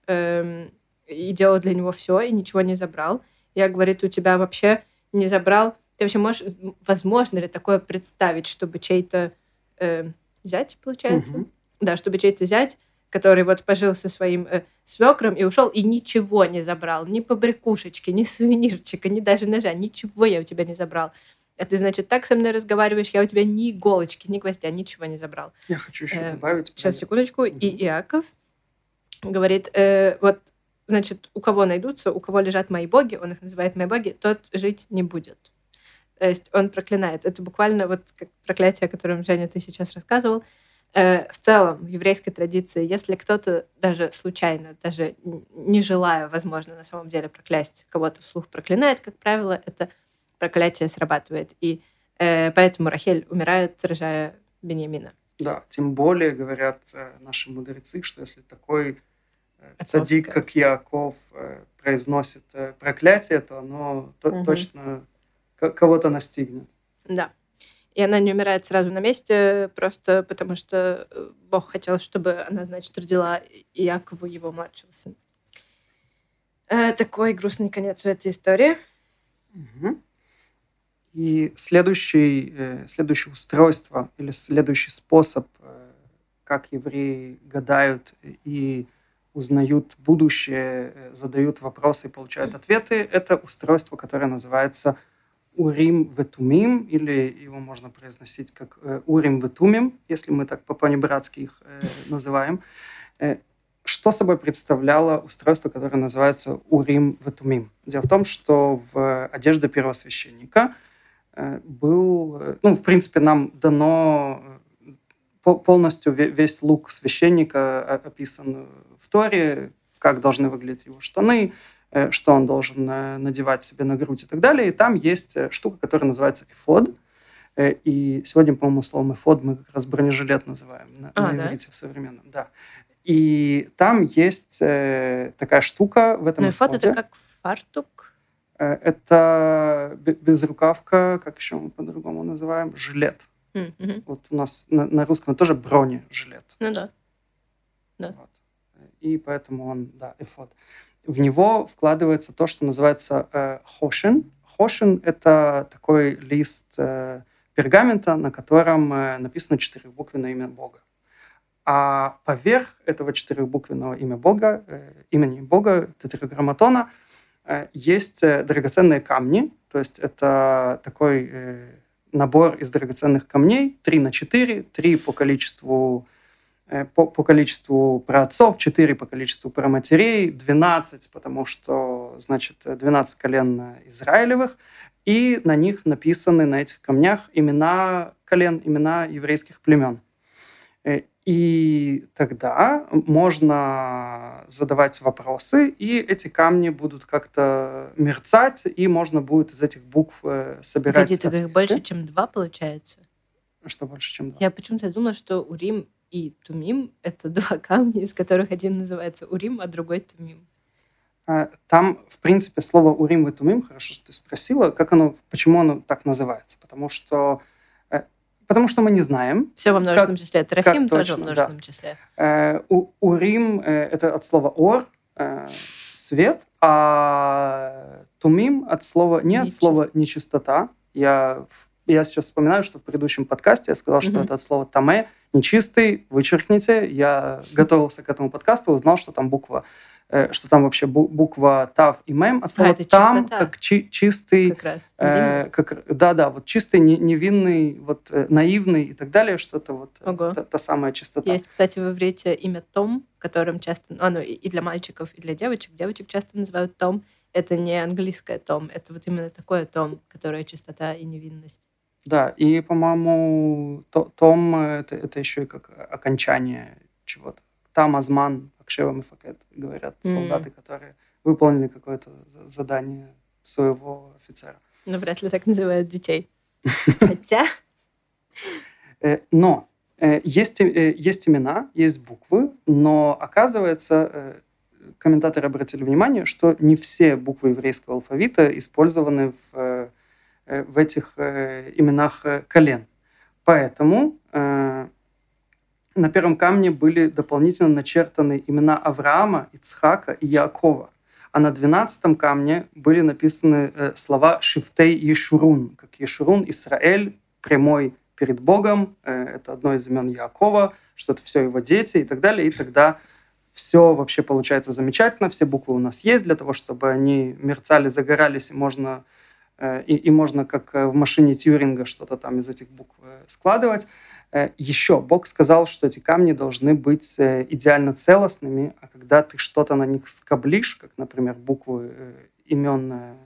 эм, и делал для него все, и ничего не забрал. Я говорит, у тебя вообще не забрал... Ты вообще можешь... Возможно ли такое представить, чтобы чей-то э, зять, получается? Угу. Да, чтобы чей-то зять который вот пожил со своим э, свекром и ушел, и ничего не забрал. Ни побрякушечки, ни сувенирчика, ни даже ножа. Ничего я у тебя не забрал. А ты, значит, так со мной разговариваешь, я у тебя ни иголочки, ни гвоздя, ничего не забрал. Я хочу еще э, добавить. Сейчас, секундочку. Угу. И Иаков говорит, э, вот, значит, у кого найдутся, у кого лежат мои боги, он их называет мои боги, тот жить не будет. То есть он проклинает. Это буквально вот как проклятие, о котором, Женя, ты сейчас рассказывал. Э, в целом в еврейской традиции, если кто-то даже случайно, даже не желая, возможно, на самом деле проклясть кого-то вслух проклинает, как правило, это проклятие срабатывает. И э, поэтому Рахель умирает, рожая Бениамина. Да, тем более говорят э, наши мудрецы, что если такой э, цадик, как Яков, э, произносит э, проклятие, то оно угу. точно кого-то настигнет. Да. И она не умирает сразу на месте, просто потому что э, Бог хотел, чтобы она, значит, родила Иакову его младшего сына. Э, такой грустный конец у этой истории. И следующий, э, следующее устройство или следующий способ, как евреи гадают и узнают будущее, задают вопросы и получают ответы, это устройство, которое называется Урим Ветумим, или его можно произносить как э, Урим Ветумим, если мы так по-понебратски их э, [laughs] называем. Э, что собой представляло устройство, которое называется Урим Ветумим? Дело в том, что в одежде первосвященника был, ну, в принципе, нам дано полностью весь лук священника описан в Торе, как должны выглядеть его штаны, что он должен э, надевать себе на грудь и так далее. И там есть э, штука, которая называется эфод. И сегодня, по-моему, словом эфод мы как раз бронежилет называем на, а, на иврите да? в современном. Да. И там есть такая штука в этом Но эфод это как фартук? Это безрукавка, как еще мы по-другому называем, жилет. Mm-hmm. Вот у нас на, на русском тоже бронежилет. Ну да. да. Вот. И поэтому он, да, эфод в него вкладывается то, что называется э, хошин. Хошин — это такой лист э, пергамента, на котором э, написано четырехбуквенное имя Бога. А поверх этого четырехбуквенного имя Бога, э, имени Бога, тетраграмматона, э, есть э, драгоценные камни, то есть это такой э, набор из драгоценных камней, 3 на 4, 3 по количеству Э, по, по количеству праотцов, 4 по количеству праматерей, 12, потому что, значит, 12 колен Израилевых, и на них написаны, на этих камнях, имена колен, имена еврейских племен. Э, и тогда можно задавать вопросы, и эти камни будут как-то мерцать, и можно будет из этих букв э, собирать... Погоди, их больше, чем два, получается? Что больше, чем два? Я почему-то думала, что у Рим и Тумим — это [laughs] два камня, из которых один называется Урим, а другой Тумим. А, там, в принципе, слово Урим и Тумим, хорошо, что ты спросила, как оно, почему оно так называется. Потому что э, Потому что мы не знаем. Все во множественном как, числе. Трофим тоже точно, во множественном да. числе. Э, у, урим э, это от слова ор, э, свет, а тумим от слова не от слова нечистота. Я я сейчас вспоминаю, что в предыдущем подкасте я сказал, что mm-hmm. это от слова «таме», нечистый, вычеркните. Я готовился к этому подкасту, узнал, что там буква Э, что там вообще буква тав и мем от слова а, там чистота. как чи чистый как раз. э, как да да вот чистый не, невинный вот э, наивный и так далее что-то вот Ого. та, та самая чистота. Есть кстати в иврите имя Том которым часто оно ну, и для мальчиков и для девочек. Девочек часто называют Том это не английское Том это вот именно такое Том которое чистота и невинность да и по-моему то, Том это, это еще и как окончание чего-то там Азман Акшева Факет, говорят mm. солдаты, которые выполнили какое-то задание своего офицера. Ну, вряд ли так называют детей. [laughs] Хотя... Э, но э, есть, э, есть имена, есть буквы, но оказывается, комментаторы обратили внимание, что не все буквы еврейского алфавита использованы в, в этих именах колен. Поэтому на первом камне были дополнительно начертаны имена Авраама, Ицхака и Якова. А на двенадцатом камне были написаны э, слова Шифтей Ешурун, как Ешурун, Израиль, прямой перед Богом, э, это одно из имен Якова, что это все его дети и так далее. И тогда все вообще получается замечательно, все буквы у нас есть для того, чтобы они мерцали, загорались, и можно, э, и, и можно как в машине Тьюринга что-то там из этих букв складывать. Э, еще Бог сказал, что эти камни должны быть э, идеально целостными, а когда ты что-то на них скоблишь, как, например, буквы э, имен,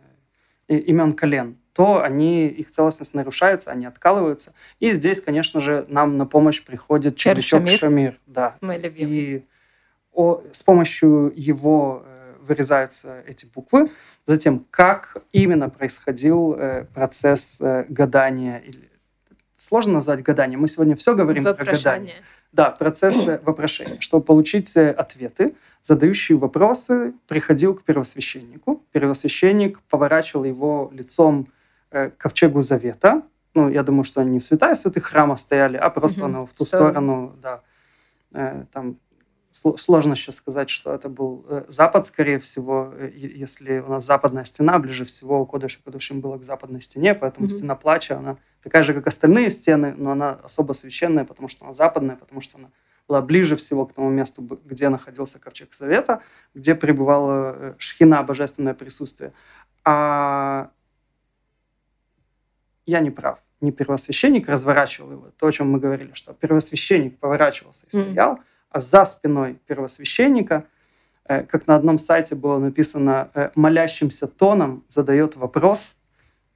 имен колен, то они, их целостность нарушается, они откалываются. И здесь, конечно же, нам на помощь приходит червячок Шамир. Шамир да. Мой любимый. И о, с помощью его вырезаются эти буквы. Затем, как именно происходил процесс гадания или сложно назвать гаданием. Мы сегодня все говорим про гадание. Да, процесс вопрошения. Чтобы получить э, ответы, задающий вопросы приходил к первосвященнику. Первосвященник поворачивал его лицом э, к ковчегу завета. Ну, я думаю, что они не в святая святых храма стояли, а просто угу, в ту сторону, да. Э, там сложно сейчас сказать, что это был э, Запад, скорее всего, э, если у нас западная стена, ближе всего Кодыш и Кодышим было к западной стене, поэтому mm-hmm. стена плача, она такая же, как остальные стены, но она особо священная, потому что она западная, потому что она была ближе всего к тому месту, где находился Ковчег Совета, где пребывала э, шхина, божественное присутствие. А я не прав. Не первосвященник разворачивал его. То, о чем мы говорили, что первосвященник поворачивался и стоял, mm-hmm за спиной первосвященника, э, как на одном сайте было написано, э, молящимся тоном задает вопрос,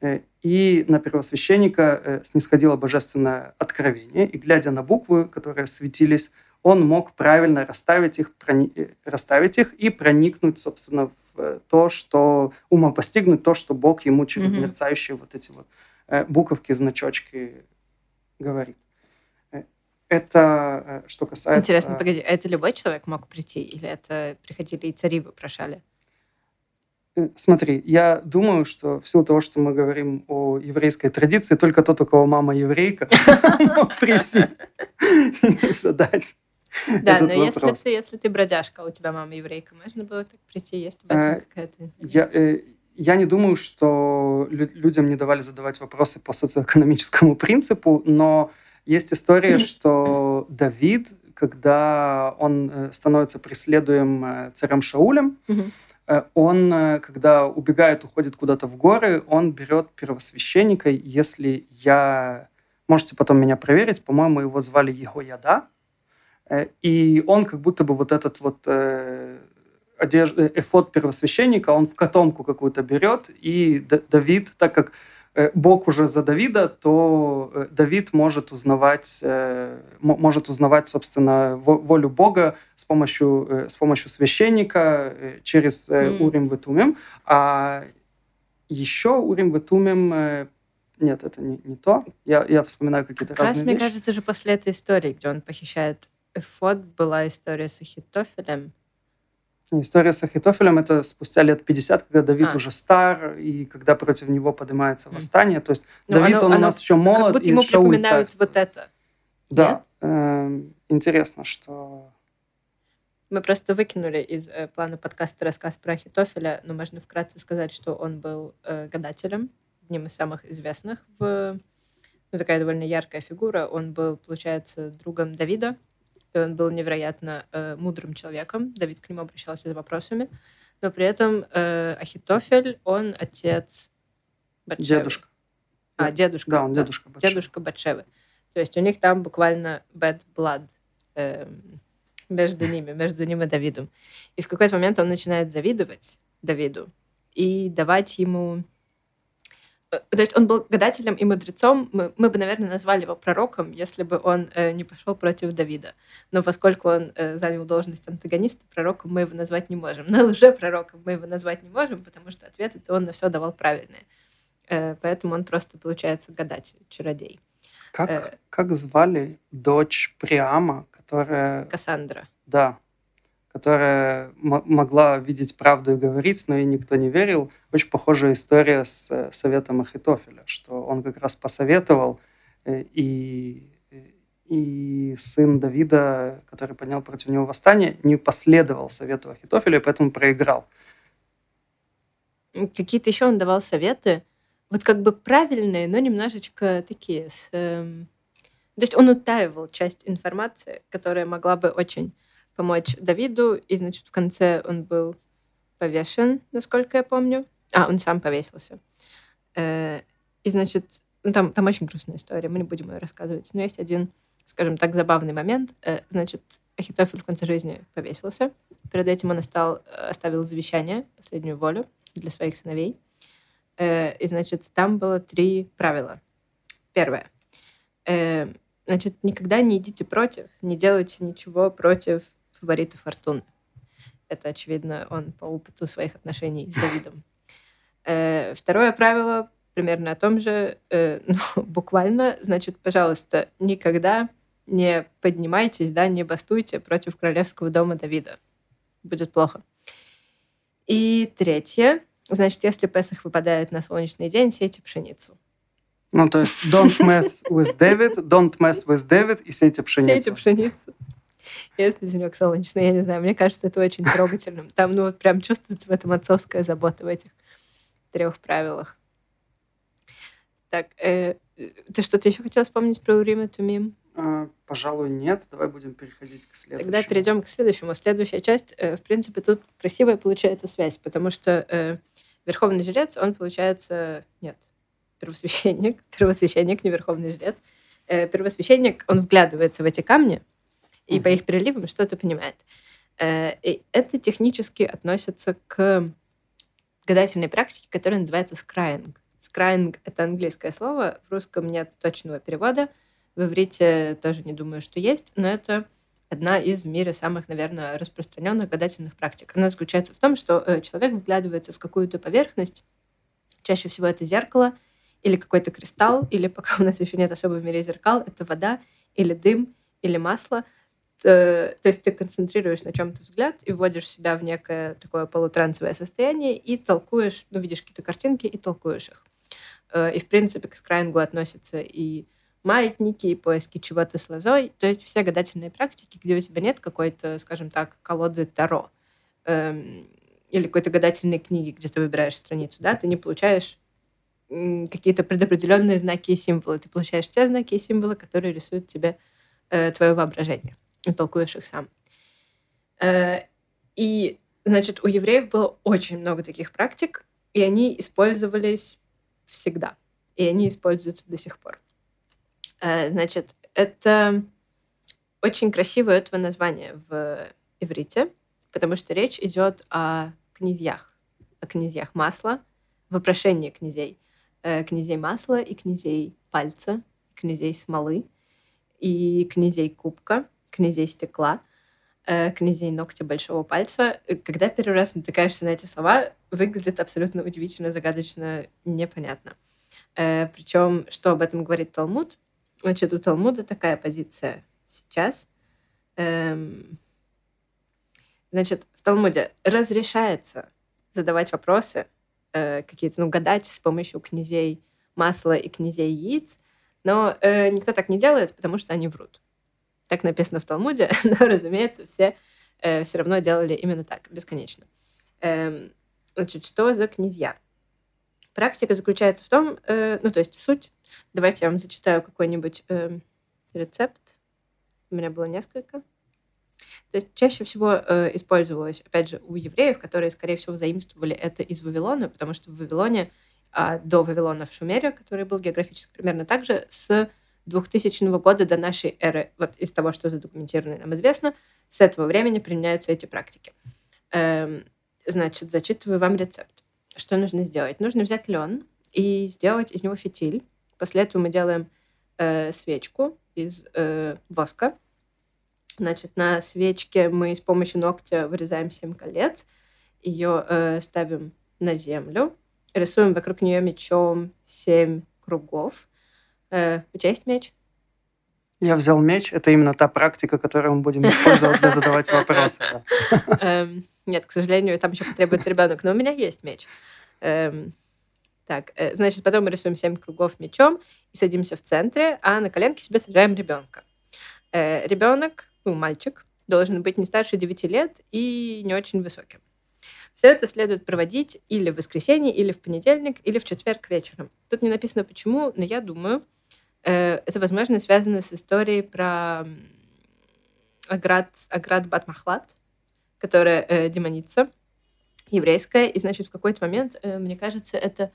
э, и на первосвященника снисходило божественное откровение, и глядя на буквы, которые светились, он мог правильно расставить их, расставить их и проникнуть, собственно, в то, что ума постигнуть то, что Бог ему через mm-hmm. мерцающие вот эти вот буковки, значочки говорит. Это э, что касается... Интересно, погоди, а это любой человек мог прийти? Или это приходили и цари вопрошали? Э, смотри, я думаю, что в силу того, что мы говорим о еврейской традиции, только тот, у кого мама еврейка, [laughs] мог прийти и задать да, но если ты, если ты бродяжка, у тебя мама еврейка, можно было так прийти? Есть в этом э, какая-то... Я, я не думаю, что людям не давали задавать вопросы по социоэкономическому принципу, но есть история, что Давид, когда он э, становится преследуем э, царем Шаулем, э, он, когда убегает, уходит куда-то в горы, он берет первосвященника, если я... Можете потом меня проверить, по-моему, его звали Его Яда, и он как будто бы вот этот вот одежда, эфот первосвященника, он в котомку какую-то берет, и Давид, так как Бог уже за Давида, то э, Давид может узнавать, э, может узнавать, собственно, волю Бога с помощью, с помощью священника через mm. Урим Ветумим. А еще Урим Ветумим нет, это не, не то. Я, я вспоминаю какие-то как разные раз, мне кажется, же после этой истории, где он похищает Эфод, была история с Ахитофелем. История с Ахитофелем – это спустя лет 50, когда Давид а. уже стар, и когда против него поднимается восстание. То есть ну, Давид, оно, он оно, у нас еще молод, как будто ему припоминают вот это. Да. Э, интересно, что... Мы просто выкинули из э, плана подкаста рассказ про Ахитофеля, но можно вкратце сказать, что он был э, гадателем, одним из самых известных в ну, такая довольно яркая фигура. Он был, получается, другом Давида, и он был невероятно э, мудрым человеком. Давид к нему обращался за вопросами. Но при этом э, Ахитофель, он отец Батшевы. Дедушка. А, дедушка. Да, он дедушка Батшевы. Дедушка Батшевы. То есть у них там буквально bad blood э, между [laughs] ними, между ним и Давидом. И в какой-то момент он начинает завидовать Давиду и давать ему то есть он был гадателем и мудрецом. Мы, мы бы, наверное, назвали его пророком, если бы он э, не пошел против Давида. Но поскольку он э, занял должность антагониста, пророком мы его назвать не можем. [laughs] Но лже-пророком мы его назвать не можем, потому что ответы-то он на все давал правильные. Э, поэтому он просто, получается, гадатель, чародей. Как, э, как звали дочь Приама, которая... Кассандра. Да, которая могла видеть правду и говорить, но ей никто не верил. Очень похожая история с э, советом Ахитофеля, что он как раз посоветовал, э, и, и сын Давида, который поднял против него восстание, не последовал совету Ахитофеля, и поэтому проиграл. Какие-то еще он давал советы, вот как бы правильные, но немножечко такие. С, э... То есть он утаивал часть информации, которая могла бы очень помочь Давиду, и, значит, в конце он был повешен, насколько я помню. А, он сам повесился. Э, и, значит, ну, там, там очень грустная история, мы не будем ее рассказывать. Но есть один, скажем так, забавный момент. Э, значит, Ахитофель в конце жизни повесился. Перед этим он остал, оставил завещание, последнюю волю для своих сыновей. Э, и, значит, там было три правила. Первое. Значит, никогда не идите против, не делайте ничего против фавориты Фортуны. Это, очевидно, он по опыту своих отношений с Давидом. Э, второе правило примерно о том же, э, [laughs] ну, буквально, значит, пожалуйста, никогда не поднимайтесь, да, не бастуйте против королевского дома Давида. Будет плохо. И третье, значит, если Песах выпадает на солнечный день, сейте пшеницу. Ну, то есть don't mess with David, don't mess with David и сейте пшеницу. Сейте пшеницу. Если денек солнечный, я не знаю, мне кажется, это очень трогательным. Там, ну, вот прям чувствуется в этом отцовская забота в этих трех правилах. Так, э, ты что-то еще хотела вспомнить про Урим и Тумим? А, пожалуй, нет. Давай будем переходить к следующему. Тогда перейдем к следующему. Следующая часть, э, в принципе, тут красивая получается связь, потому что э, верховный жрец, он получается... Нет, первосвященник. [laughs] Первосвященник, не верховный жрец. Э, первосвященник, он вглядывается в эти камни, и по их переливам что-то понимает. Э, и это технически относится к гадательной практике, которая называется скрайинг. Скрайинг — это английское слово, в русском нет точного перевода, в иврите тоже не думаю, что есть, но это одна из в мире самых, наверное, распространенных гадательных практик. Она заключается в том, что э, человек вглядывается в какую-то поверхность, чаще всего это зеркало, или какой-то кристалл, или пока у нас еще нет особо в мире зеркал, это вода, или дым, или масло — то есть ты концентрируешь на чем-то взгляд и вводишь себя в некое такое полутрансовое состояние и толкуешь, ну, видишь какие-то картинки и толкуешь их. Э, и, в принципе, к скрайнгу относятся и маятники, и поиски чего-то с лозой, то есть все гадательные практики, где у тебя нет какой-то, скажем так, колоды Таро эм, или какой-то гадательной книги, где ты выбираешь страницу, да, ты не получаешь какие-то предопределенные знаки и символы. Ты получаешь те знаки и символы, которые рисуют тебе э, твое воображение толкуешь их сам. Э, и, значит, у евреев было очень много таких практик, и они использовались всегда. И они используются до сих пор. Э, значит, это очень красивое этого название в иврите, потому что речь идет о князьях, о князьях масла, вопрошении князей, э, князей масла и князей пальца, князей смолы и князей кубка князей стекла, э, князей ногтя большого пальца. Когда первый раз натыкаешься на эти слова, выглядит абсолютно удивительно, загадочно, непонятно. Э, Причем, что об этом говорит Талмуд? Значит, у Талмуда такая позиция сейчас. Эм, значит, в Талмуде разрешается задавать вопросы, э, какие-то, ну, гадать с помощью князей масла и князей яиц, но никто так не делает, потому что они врут. Так написано в Талмуде, [laughs] но, разумеется, все э, все равно делали именно так, бесконечно. Эм, значит, что за князья? Практика заключается в том, э, ну, то есть суть. Давайте я вам зачитаю какой-нибудь э, рецепт. У меня было несколько. То есть чаще всего э, использовалось, опять же, у евреев, которые, скорее всего, заимствовали это из Вавилона, потому что в Вавилоне, а до Вавилона в Шумере, который был географически примерно так же, с 2000 года до нашей эры, вот из того, что задокументировано нам известно, с этого времени применяются эти практики. Эм, значит, зачитываю вам рецепт. Что нужно сделать? Нужно взять лен и сделать из него фитиль. После этого мы делаем э, свечку из э, воска, Значит, на свечке мы с помощью ногтя вырезаем 7 колец, ее э, ставим на землю, рисуем вокруг нее мечом 7 кругов. Э, у тебя есть меч? Я взял меч. Это именно та практика, которую мы будем использовать для задавать вопросы. Эм, нет, к сожалению, там еще потребуется ребенок, но у меня есть меч. Эм, так, э, значит, потом мы рисуем 7 кругов мечом и садимся в центре, а на коленке себе сажаем ребенка. Э, ребенок ну, мальчик, должен быть не старше 9 лет и не очень высоким. Все это следует проводить или в воскресенье, или в понедельник, или в четверг вечером. Тут не написано почему, но я думаю, это, возможно, связано с историей про Аград, Аград Батмахлад, которая э, демоница еврейская. И, значит, в какой-то момент, э, мне кажется, это...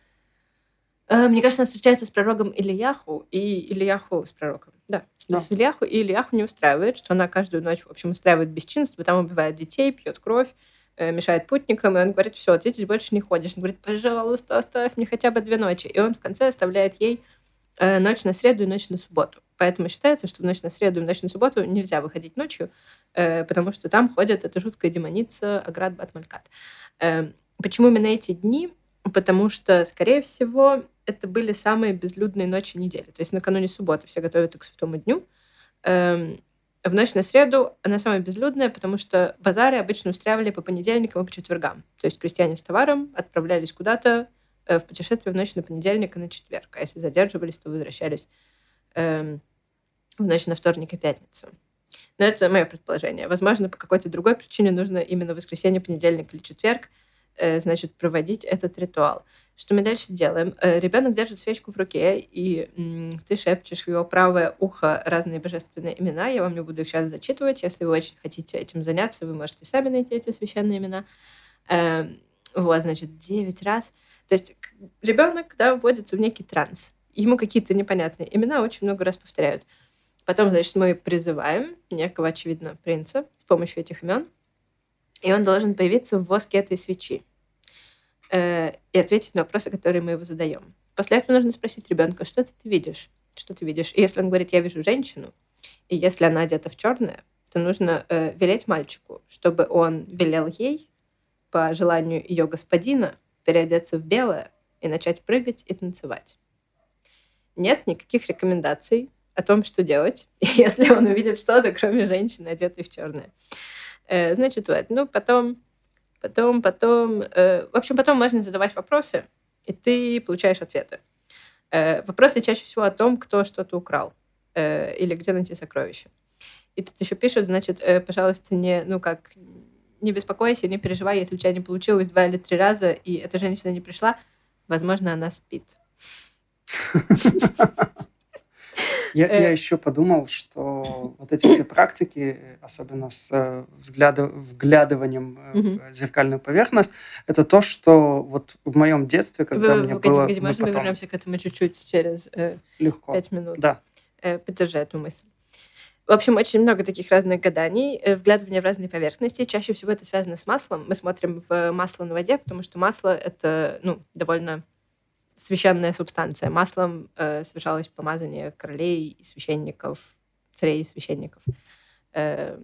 Э, мне кажется, она встречается с пророком Ильяху, и Ильяху с пророком. Да, да. с Ильяху, и Ильяху не устраивает, что она каждую ночь, в общем, устраивает бесчинство, там убивает детей, пьет кровь, э, мешает путникам, и он говорит, все, ты здесь больше не ходишь. Он говорит, пожалуйста, оставь мне хотя бы две ночи. И он в конце оставляет ей э, ночь на среду и ночь на субботу. Поэтому считается, что в ночь на среду и ночь на субботу нельзя выходить ночью, э, потому что там ходит эта жуткая демоница Аград Батмалькат. Почему именно эти дни? Потому что, скорее всего, это были самые безлюдные ночи недели. То есть накануне субботы все готовятся к святому дню. Эм, в ночь на среду она самая безлюдная, потому что базары обычно устраивали по понедельникам и по четвергам. То есть крестьяне с товаром отправлялись куда-то э, в путешествие в ночь на понедельник и на четверг. А если задерживались, то возвращались э, в ночь на вторник и пятницу. Но это мое предположение. Возможно, по какой-то другой причине нужно именно воскресенье, понедельник или четверг, э, значит, проводить этот ритуал. Что мы дальше делаем? Э, Ребенок держит свечку в руке, и ты шепчешь в его правое ухо разные божественные имена. Я вам не буду их сейчас зачитывать. Если вы очень хотите этим заняться, вы можете сами найти эти священные имена. Эм, вот, значит, девять раз. То есть ребенок, да, вводится в некий транс. Ему какие-то непонятные имена очень много раз повторяют. Потом, значит, мы призываем некого, очевидно, принца с помощью этих имен, и он должен появиться в воске этой свечи э, и ответить на вопросы, которые мы его задаем. После этого нужно спросить ребенка, что ты, ты видишь? Что ты видишь? И если он говорит, я вижу женщину, и если она одета в черное, то нужно э, велеть мальчику, чтобы он велел ей, по желанию ее господина, переодеться в белое и начать прыгать и танцевать. Нет никаких рекомендаций о том, что делать, [laughs] если он увидит что-то, кроме женщины, одетой в черное. Э, значит, вот. Ну, потом Потом, потом... Э, в общем, потом можно задавать вопросы, и ты получаешь ответы. Э, вопросы чаще всего о том, кто что-то украл или где найти сокровища. И тут еще пишут, значит, пожалуйста, не, ну как, не беспокойся, не переживай, если у тебя не получилось два или три раза, и эта женщина не пришла, возможно, она спит. Я, я э. еще подумал, что вот эти все практики, особенно с э, взгляда, вглядыванием угу. в зеркальную поверхность, это то, что вот в моем детстве, когда Вы, мне погоди, было... Погоди, мы можно потом... мы вернемся к этому чуть-чуть через э, Легко. пять минут? Да. Э, поддержи эту мысль. В общем, очень много таких разных гаданий, вглядывания в разные поверхности. Чаще всего это связано с маслом. Мы смотрим в масло на воде, потому что масло — это ну, довольно священная субстанция. Маслом э, совершалось помазание королей и священников, царей и священников. Э,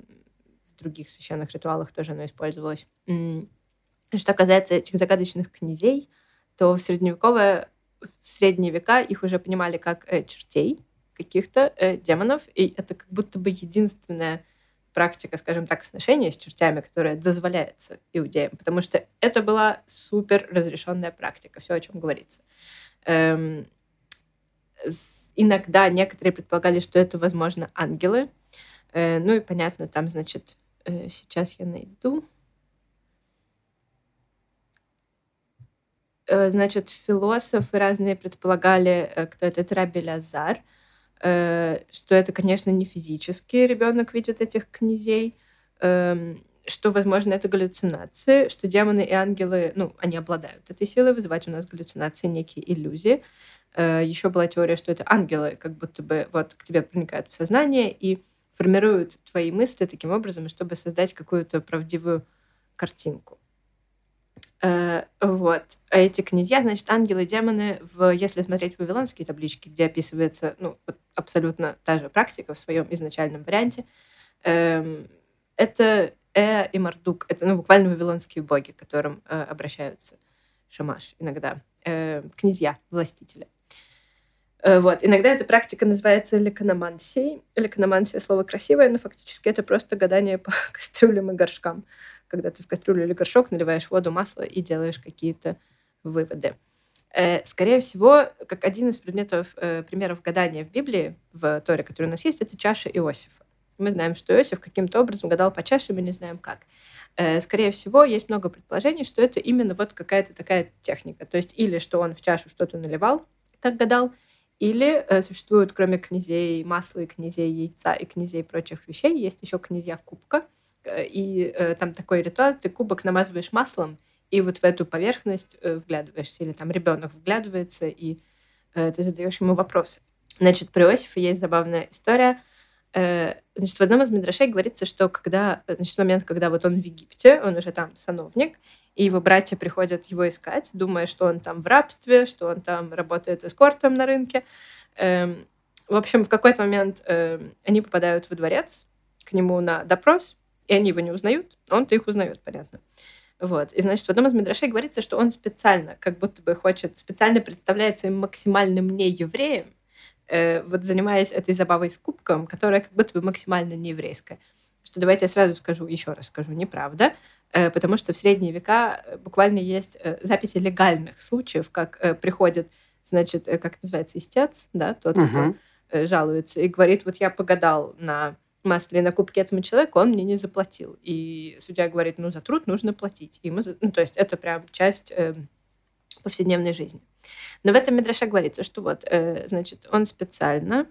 в других священных ритуалах тоже оно использовалось. Что касается этих загадочных князей, то в средневековое, в средние века их уже понимали как э, чертей, каких-то э, демонов, и это как будто бы единственная практика, скажем так, сношения с чертями, которая дозволяется иудеям, потому что это была супер разрешенная практика, все, о чем говорится. Эм, иногда некоторые предполагали, что это, возможно, ангелы. Э, ну и понятно, там, значит, э, сейчас я найду. Значит, философы разные предполагали, кто этот Раби Лазар, что это, конечно, не физически ребенок видит этих князей, эм, что, возможно, это галлюцинации, что демоны и ангелы, ну, они обладают этой силой вызывать у нас галлюцинации, некие иллюзии. Э, Еще была теория, что это ангелы как будто бы вот к тебе проникают в сознание и формируют твои мысли таким образом, чтобы создать какую-то правдивую картинку. Э, вот. А эти князья, значит, ангелы, демоны, в, если смотреть вавилонские таблички, где описывается ну, абсолютно та же практика в своем изначальном варианте, эм, это Э и Мардук. Это ну, буквально вавилонские боги, к которым э, обращаются Шамаш иногда. Э, князья, властители. Вот. Иногда эта практика называется лекономансией. Лекономансия — слово красивое, но фактически это просто гадание по [laughs] кастрюлям и горшкам. Когда ты в кастрюлю или горшок наливаешь воду, масло и делаешь какие-то выводы. Э, скорее всего, как один из предметов, э, примеров гадания в Библии, в Торе, который у нас есть, это чаша Иосифа. Мы знаем, что Иосиф каким-то образом гадал по чаше, мы не знаем как. Э, скорее всего, есть много предположений, что это именно вот какая-то такая техника. То есть или что он в чашу что-то наливал, так гадал, или существуют, кроме князей масла и князей яйца и князей прочих вещей, есть еще князья кубка. Э, и э, там такой ритуал, ты кубок намазываешь маслом, и вот в эту поверхность э, вглядываешься, или там ребенок вглядывается, и э, ты задаешь ему вопросы. Значит, про Иосифа есть забавная история. Э, значит, в одном из Мидрашей говорится, что когда, значит, в момент, когда вот он в Египте, он уже там сановник, и его братья приходят его искать, думая, что он там в рабстве, что он там работает эскортом на рынке. Эм, в общем, в какой-то момент эм, они попадают во дворец к нему на допрос, и они его не узнают, он-то их узнает, понятно. Вот. И, значит, в одном из Мидрашей говорится, что он специально, как будто бы хочет, специально представляется им максимальным не евреем, э, вот занимаясь этой забавой с кубком, которая как будто бы максимально нееврейская. Что давайте я сразу скажу, еще раз скажу, неправда, э, потому что в средние века э, буквально есть э, записи легальных случаев, как э, приходит, значит, э, как называется, истец, да, тот, uh-huh. кто э, жалуется, и говорит, вот я погадал на масле кубке этому человеку, он мне не заплатил. И судья говорит, ну, за труд нужно платить. И мы, ну, то есть это прям часть э, повседневной жизни. Но в этом Медраше говорится, что вот, э, значит, он специально,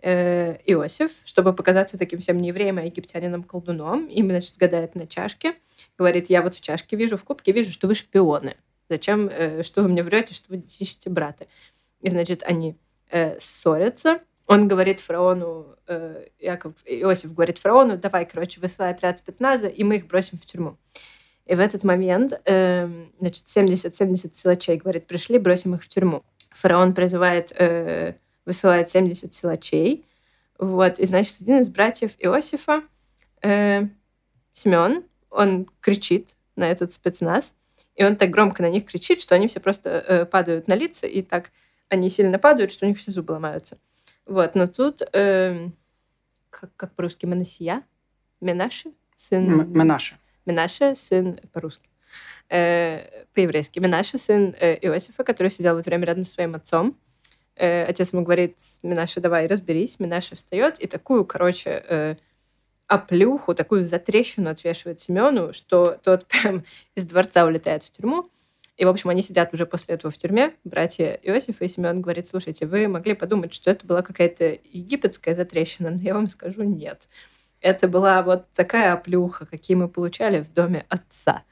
э, Иосиф, чтобы показаться таким всем неевреем, а египтянином-колдуном, им, значит, гадает на чашке, говорит, я вот в чашке вижу, в кубке вижу, что вы шпионы. Зачем, э, что вы мне врете, что вы ищете брата? И, значит, они э, ссорятся, он говорит фараону, э, Яков, Иосиф говорит фараону, давай, короче, высылай отряд спецназа, и мы их бросим в тюрьму. И в этот момент, э, значит, 70-70 силачей, говорит, пришли, бросим их в тюрьму. Фараон призывает, э, высылает 70 силачей. Вот, и, значит, один из братьев Иосифа, э, Семен, он кричит на этот спецназ, и он так громко на них кричит, что они все просто э, падают на лица, и так они сильно падают, что у них все зубы ломаются. Вот, но тут, э, как, как по-русски, Манасия, Менаши, сын... Менаше. Менаше, сын по-русски, э, по-еврейски. Менаше, сын э, Иосифа, который сидел в это время рядом со своим отцом. Э, отец ему говорит, Менаше, давай разберись. Менаше встает и такую, короче, э, оплюху, такую затрещину отвешивает Семену, что тот [laughs] прям из дворца улетает в тюрьму. И, в общем, они сидят уже после этого в тюрьме, братья Иосиф и Семен говорит, слушайте, вы могли подумать, что это была какая-то египетская затрещина, но я вам скажу, нет. Это была вот такая оплюха, какие мы получали в доме отца.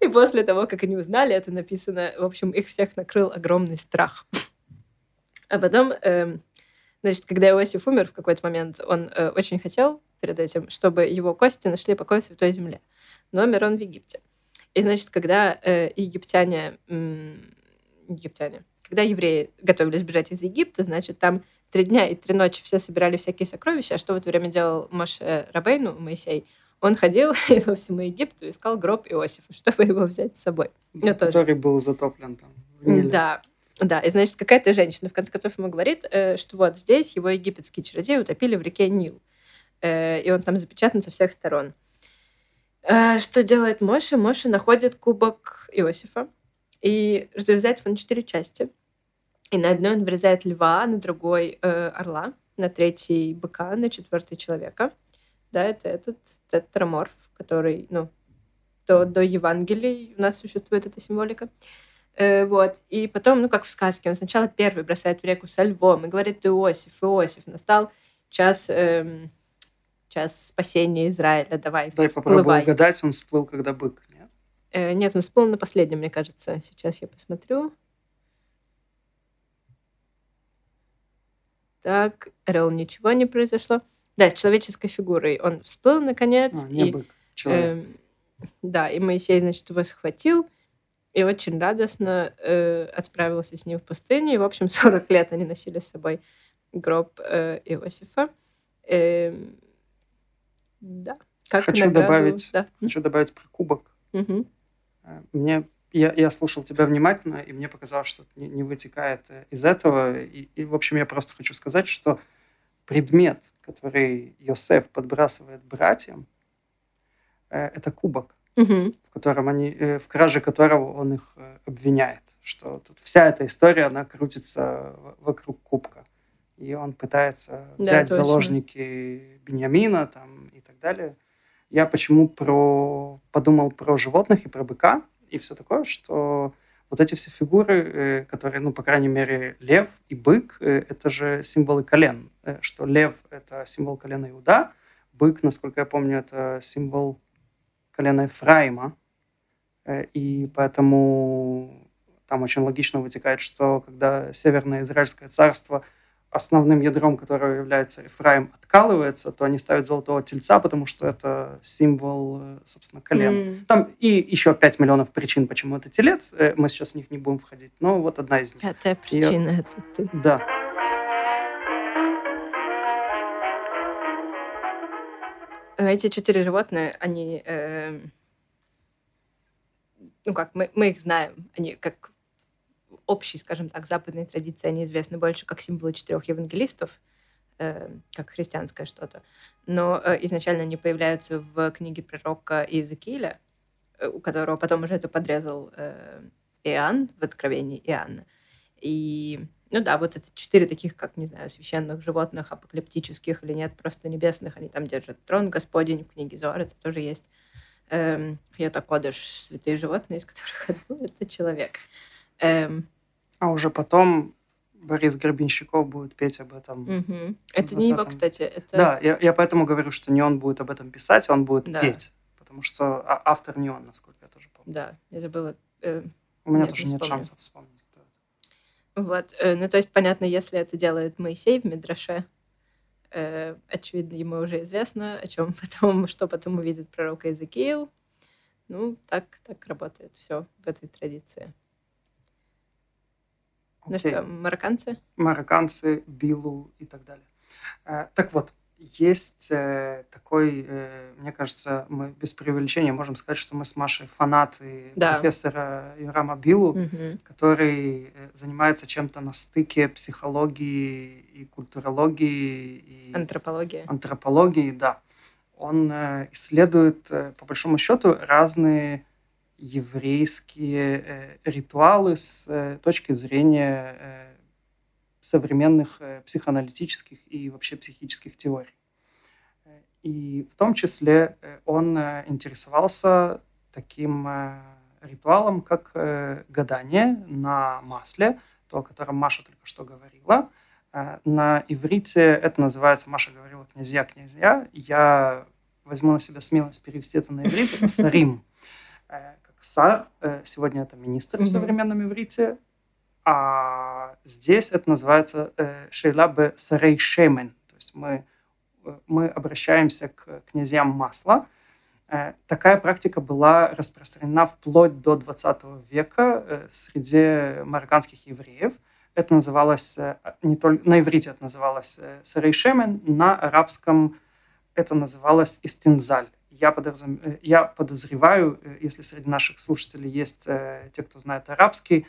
И после того, как они узнали, это написано, в общем, их всех накрыл огромный страх. А потом, э, значит, когда Иосиф умер в какой-то момент, он э, очень хотел перед этим, чтобы его кости нашли покой в Святой Земле. Но умер он в Египте. И, значит, когда э, египтяне, э, египтяне, когда евреи готовились бежать из Египта, значит, там три дня и три ночи все собирали всякие сокровища. А что в это время делал Моше Рабейну, Моисей? Он ходил [laughs] по всему Египту, искал гроб Иосифа, [laughs] чтобы его взять с собой. Ну, который тоже. был затоплен там. Да, да, и значит, какая-то женщина в конце концов ему говорит, э, что вот здесь его египетские чародеи утопили в реке Нил. Э, и он там запечатан со всех сторон. Э, что делает Моше? Моше находит кубок Иосифа, и разрезает его на четыре части. И на одной он вырезает льва, на другой э, орла, на третий быка, на четвертый человека. Да, это этот тетраморф, который, ну, до, до Евангелий у нас существует эта символика. Э, вот. И потом, ну, как в сказке, он сначала первый бросает в реку со львом и говорит, Иосиф, Иосиф, настал час, эм, час спасения Израиля, давай, Дай попробую угадать, он всплыл, когда бык, нет? Э, нет, он всплыл на последнем, мне кажется. Сейчас я посмотрю. Так, Рел, ничего не произошло. Да, с человеческой фигурой. Он всплыл, наконец. А, не и, бык, человек. Э, да, и Моисей, значит, его схватил и очень радостно э, отправился с ним в пустыню. И, в общем, [laughs] 40 лет они носили с собой гроб э, Иосифа. Э, да. Как хочу награду, добавить, да. хочу добавить про кубок. Угу. Мне я, я слушал тебя внимательно, и мне показалось, что это не, не вытекает э, из этого. И, и, в общем, я просто хочу сказать, что предмет, который Йосеф подбрасывает братьям, э, это кубок, угу. в котором они, э, в краже которого он их обвиняет. Что тут вся эта история, она крутится вокруг кубка. И он пытается взять да, заложники Беньямина там, далее. Я почему про, подумал про животных и про быка, и все такое, что вот эти все фигуры, э, которые, ну, по крайней мере, лев и бык, э, это же символы колен. Э, что лев — это символ колена Иуда, бык, насколько я помню, это символ колена Ефраима. И поэтому там очень логично вытекает, что когда Северное Израильское царство — основным ядром, которого является Ефраим, откалывается, то они ставят золотого тельца, потому что это символ, э, собственно, колен. Mm. Там и еще 5 миллионов причин, почему это телец. Э, мы сейчас в них не будем входить, но вот одна из них. Пятая причина Ее... это ты. Да. Эти четыре животные, они, э, ну как, мы, мы их знаем, они как общей, скажем так, западной традиции они известны больше как символы четырех евангелистов, э, как христианское что-то. Но э, изначально они появляются в книге пророка Иезекииля, э, у которого потом уже это подрезал э, Иоанн в Откровении Иоанна. И, ну да, вот это четыре таких, как, не знаю, священных животных, апокалиптических или нет, просто небесных, они там держат трон Господень, в книге Зор это тоже есть. Эм, Хьота Кодыш, святые животные, из которых одно — это человек. Эм, а уже потом Борис Гребенщиков будет петь об этом. Угу. Это не его, кстати. Это... Да, я, я поэтому говорю, что не он будет об этом писать, он будет да. петь. Потому что а, автор не он, насколько я тоже помню. Да, я забыла. Э, У меня тоже нет шансов вспомнить. Это. Вот, э, ну то есть понятно, если это делает Моисей в Мидраше, э, очевидно, ему уже известно, о чем [laughs] потом, что потом увидит пророк Иезекиил. Ну, так, так работает все в этой традиции. Ну что, марокканцы? Марокканцы, Билу и так далее. Э, так вот, есть э, такой, э, мне кажется, мы без преувеличения можем сказать, что мы с Машей фанаты да. профессора Юрама Билу, угу. который занимается чем-то на стыке психологии и культурологии. И антропологии. Антропологии, да. Он исследует, по большому счету, разные еврейские э, ритуалы с э, точки зрения э, современных психоаналитических и вообще психических теорий. И в том числе он интересовался таким ритуалом, как гадание на масле, то, о котором Маша только что говорила. На иврите это называется, Маша говорила, князья, князья. Я возьму на себя смелость перевести это на иврит, это сарим. Сар, э, сегодня это министр mm-hmm. в современном иврите, а здесь это называется э, Шейла бе Сарей Шемен. То есть мы, э, мы обращаемся к князьям масла. Такая практика была распространена вплоть до 20 века среди марокканских евреев. Это называлось, не только на иврите это называлось Сарей Шемен, на арабском это называлось Истинзаль я, подозр... Э, я подозреваю, э, если среди наших слушателей есть э, те, кто знает арабский,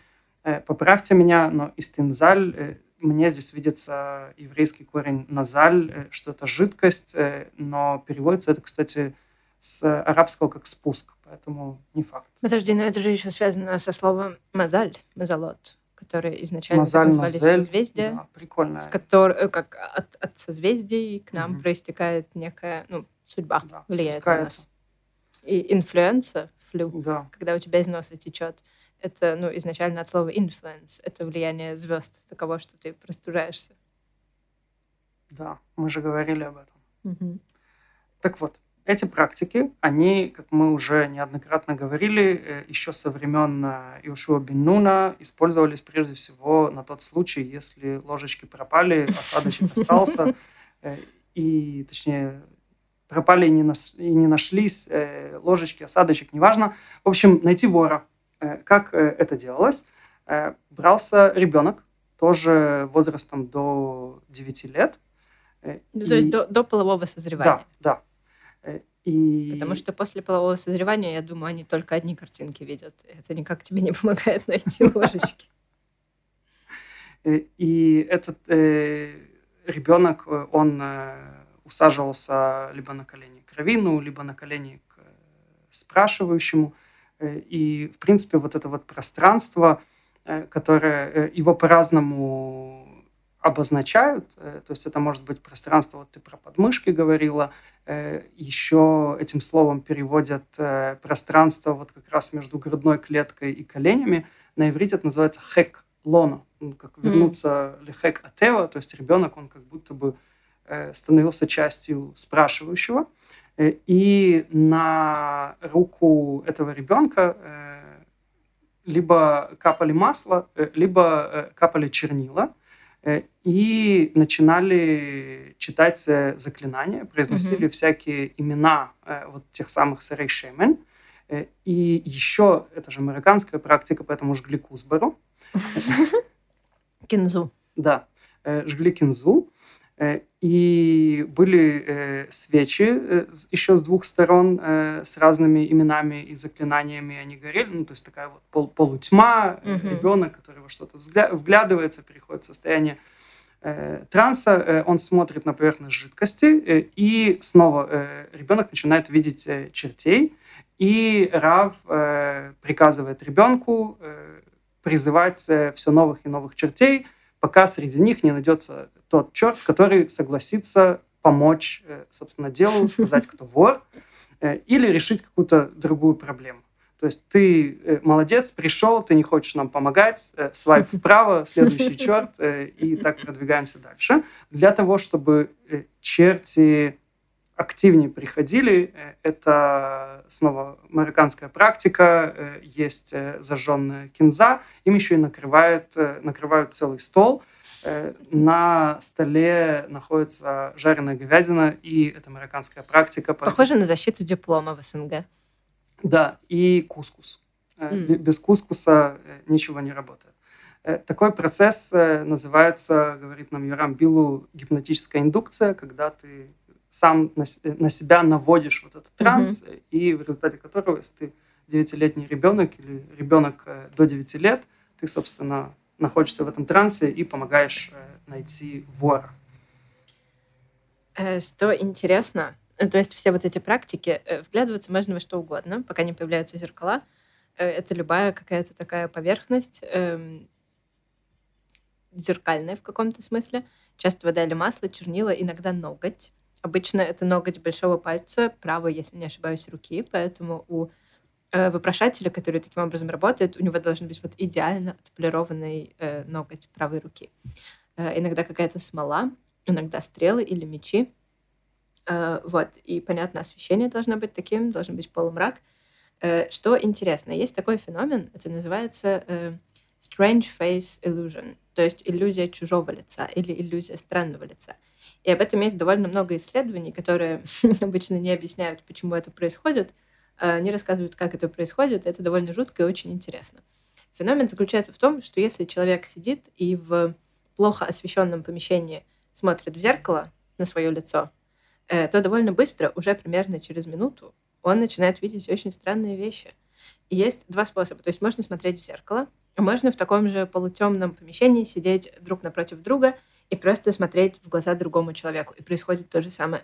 поправьте меня, но истинзаль, мне здесь видится еврейский корень назаль, что это жидкость, но переводится это, кстати, с арабского как спуск, поэтому не факт. Подожди, но это же еще связано со словом мазаль, мазалот, которые изначально Мазаль, назывались Мазель, созвездия. Да, прикольно. С которой, как от, от созвездий к нам угу. проистекает некая, ну, судьба да, влияет на нас. И инфлюенса, флю, Да. когда у тебя из носа течет, это ну, изначально от слова influence. Это влияние звезд таково, что ты простужаешься. Да, мы же говорили об этом. Мгм. Так вот, эти практики, они, как мы уже неоднократно говорили, э, еще со времен э, Иошуа бен Нуна использовались прежде всего на тот случай, если ложечки пропали, осадочек [laughs] остался, э, и, точнее, пропали и не, нас- и не нашлись э, ложечки, осадочек, неважно. В общем, найти вора. Э, Как э, это делалось? Э, Брался ребенок, тоже возрастом до 9 лет. э, Ну, то есть и- до, до полового созревания. да, да. И... Потому что после полового созревания, я думаю, они только одни картинки видят. Это никак тебе не [laughs] помогает найти [laughs] ложечки. И этот ребенок, он усаживался либо на колени к раввину, либо на колени к э, спрашивающему. Э, И, в принципе, вот это вот пространство, э, которое его по-разному обозначают, то есть это может быть пространство, вот ты про подмышки говорила, еще этим словом переводят пространство вот как раз между грудной клеткой и коленями. На иврите это называется хек лона, ну, как вернуться лихек атева, то есть ребенок, он как будто бы становился частью спрашивающего. Э, И на руку этого ребенка э, либо капали масло, э, либо э, капали чернила, э, и начинали читать э, заклинания, произносили всякие имена э, вот тех самых сарей шемен. Э, И еще, это же американская практика, поэтому жгли кузбару. [laughs] Кинзу. Да, э, жгли кинзу. Э, И были э, свечи э, еще с двух сторон с разными именами и заклинаниями они горели. Ну, то есть такая вот пол- полутьма, Мгм. ребенок, который во что-то вглядывается, переходит в состояние транса, он смотрит на поверхность жидкости, и снова ребенок начинает видеть чертей, и Рав приказывает ребенку призывать все новых и новых чертей, пока среди них не найдется тот черт, который согласится помочь, э, собственно, делу, [laughs] сказать, кто вор, э, или решить какую-то другую проблему. То есть ты э, молодец, пришел, ты не хочешь нам помогать, свайп вправо, [laughs] следующий черт, и так продвигаемся дальше. Для того, чтобы черти активнее приходили, это снова американская практика, есть зажженная кинза, им еще и накрывают, накрывают целый стол, на столе находится жареная говядина, и это американская практика. поэтому- Похоже на защиту диплома в СНГ. Да, и кускус. Э, бе- Без кускуса э, ничего не работает. Э, Такой процесс э, называется, говорит нам Юрам Билу, гипнотическая индукция, когда ты сам на э, себя наводишь вот этот транс, э, и в результате которого, если ты девятилетний ребенок или ребенок э, до 9 лет, ты, собственно, находишься в этом трансе и помогаешь э, найти вора. Э, Что интересно, э, то есть все вот эти практики, вглядываться можно во что угодно, пока не появляются зеркала. Это любая какая-то такая поверхность, эм, зеркальная в каком-то смысле. Часто вода или масло, чернила, иногда ноготь. Обычно это ноготь большого пальца, правой, если не ошибаюсь, руки, поэтому у вопрошателя, который таким образом работает, у него должен быть вот идеально отполированный э, ноготь правой руки. Э, иногда какая-то смола, иногда стрелы или мечи. Э, Вот, и, понятно, освещение должно быть таким, должен быть полумрак. Э, Что интересно, есть такой феномен, это называется э, strange face illusion, то есть иллюзия чужого лица или иллюзия странного лица. И об этом есть довольно много исследований, которые [laughs] обычно не объясняют, почему это происходит, а не рассказывают, как это происходит. Это довольно жутко и очень интересно. Феномен заключается в том, что если человек сидит и в плохо освещенном помещении смотрит в зеркало на свое лицо, э, то довольно быстро, уже примерно через минуту, он начинает видеть очень странные вещи. И есть два способа. То есть можно смотреть в зеркало, а можно в таком же полутемном помещении сидеть друг напротив друга и просто смотреть в глаза другому человеку. И происходит то же самое.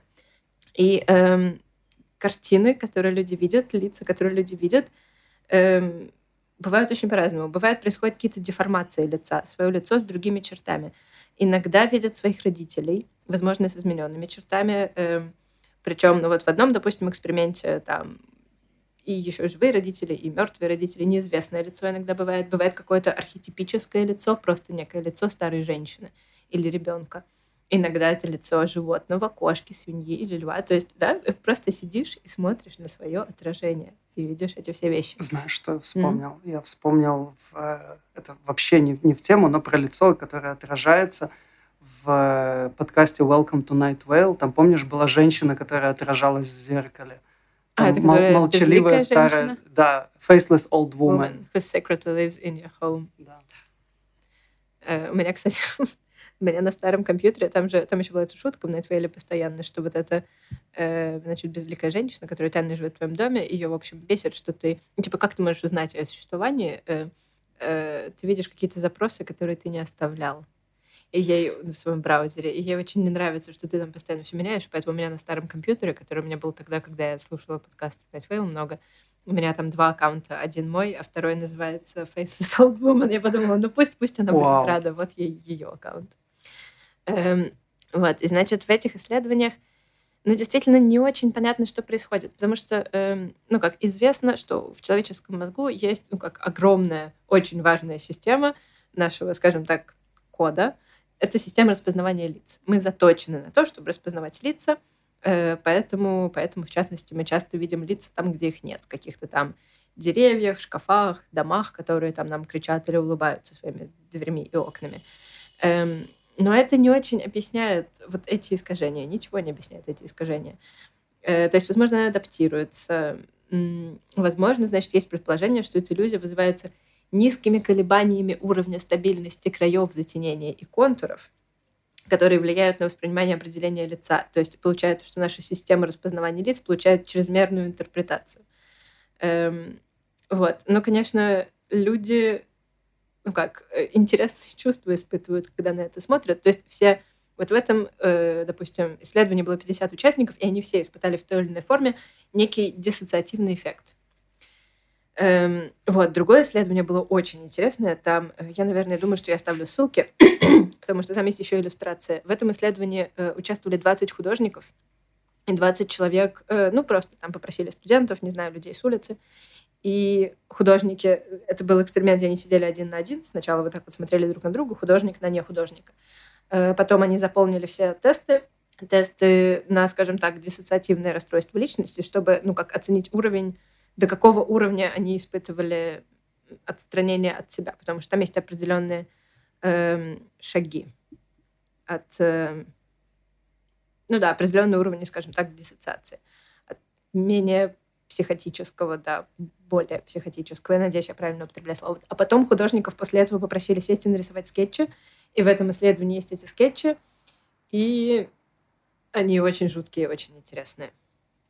И эм, картины, которые люди видят, лица, которые люди видят, эм, бывают очень по-разному. Бывает, происходят какие-то деформации лица, свое лицо с другими чертами. Иногда видят своих родителей, возможно, с измененными чертами. Эм, причем, ну вот в одном, допустим, эксперименте там и еще живые родители, и мертвые родители, неизвестное лицо иногда бывает. Бывает какое-то архетипическое лицо, просто некое лицо старой женщины или ребенка. Иногда это лицо животного, кошки, свиньи или льва. То есть, да, просто сидишь и смотришь на свое отражение и видишь эти все вещи. Знаешь, что я вспомнил? Mm. Я вспомнил, в, э, это вообще не, не в тему, но про лицо, которое отражается в э, подкасте Welcome to Night Vale. Там, помнишь, была женщина, которая отражалась в зеркале. А, это мол- молчаливая старая, женщина? да, faceless old woman. woman who secretly lives in your home. Да. Uh, у меня, кстати, [laughs] у меня на старом компьютере, там же, там еще была эта шутка в Найтвейле постоянно, что вот эта, э, значит, безликая женщина, которая тайно живет в твоем доме, ее, в общем, бесит, что ты, ну, типа, как ты можешь узнать о существовании, э, э, ты видишь какие-то запросы, которые ты не оставлял и ей в своем браузере. И ей очень не нравится, что ты там постоянно все меняешь. Поэтому у меня на старом компьютере, который у меня был тогда, когда я слушала подкаст Nightfall много, у меня там два аккаунта. Один мой, а второй называется Faceless Old Woman. Я подумала, ну пусть, пусть она wow. будет рада. Вот ей ее аккаунт. Эм, вот, и значит, в этих исследованиях ну, действительно не очень понятно, что происходит, потому что, эм, ну, как известно, что в человеческом мозгу есть, ну, как огромная, очень важная система нашего, скажем так, кода. Это система распознавания лиц. Мы заточены на то, чтобы распознавать лица, э, поэтому, поэтому, в частности, мы часто видим лица там, где их нет, в каких-то там деревьях, шкафах, домах, которые там нам кричат или улыбаются своими дверьми и окнами. Эм, но это не очень объясняет вот эти искажения, ничего не объясняет эти искажения. Э, то есть, возможно, она адаптируется. Возможно, значит, есть предположение, что эта иллюзия вызывается низкими колебаниями уровня стабильности краев затенения и контуров, которые влияют на воспринимание определения лица. То есть получается, что наша система распознавания лиц получает чрезмерную интерпретацию. Эм, вот. Но, конечно, люди ну как, э, интересные чувства испытывают, когда на это смотрят. То есть все вот в этом, э, допустим, исследовании было 50 участников, и они все испытали в той или иной форме некий диссоциативный эффект. Эм, вот, другое исследование было очень интересное. Там, э, я, наверное, думаю, что я оставлю ссылки, [clears throat] потому что там есть еще иллюстрация. В этом исследовании участвовали 20 художников, и 20 человек, ну, просто там попросили студентов, не знаю, людей с улицы, и художники, это был эксперимент, где они сидели один на один. Сначала вот так вот смотрели друг на друга, художник на не художника. Э, потом они заполнили все тесты, тесты на, скажем так, диссоциативное расстройство личности, чтобы, ну, как оценить уровень, до какого уровня они испытывали отстранение от себя, потому что там есть определенные э, шаги от, э, ну да, определенный уровень, скажем так, диссоциации. От менее психотического, да, более психотического. Я надеюсь, я правильно употребляю слово. А потом художников после этого попросили сесть и нарисовать скетчи. И в этом исследовании есть эти скетчи. И они очень жуткие, очень интересные.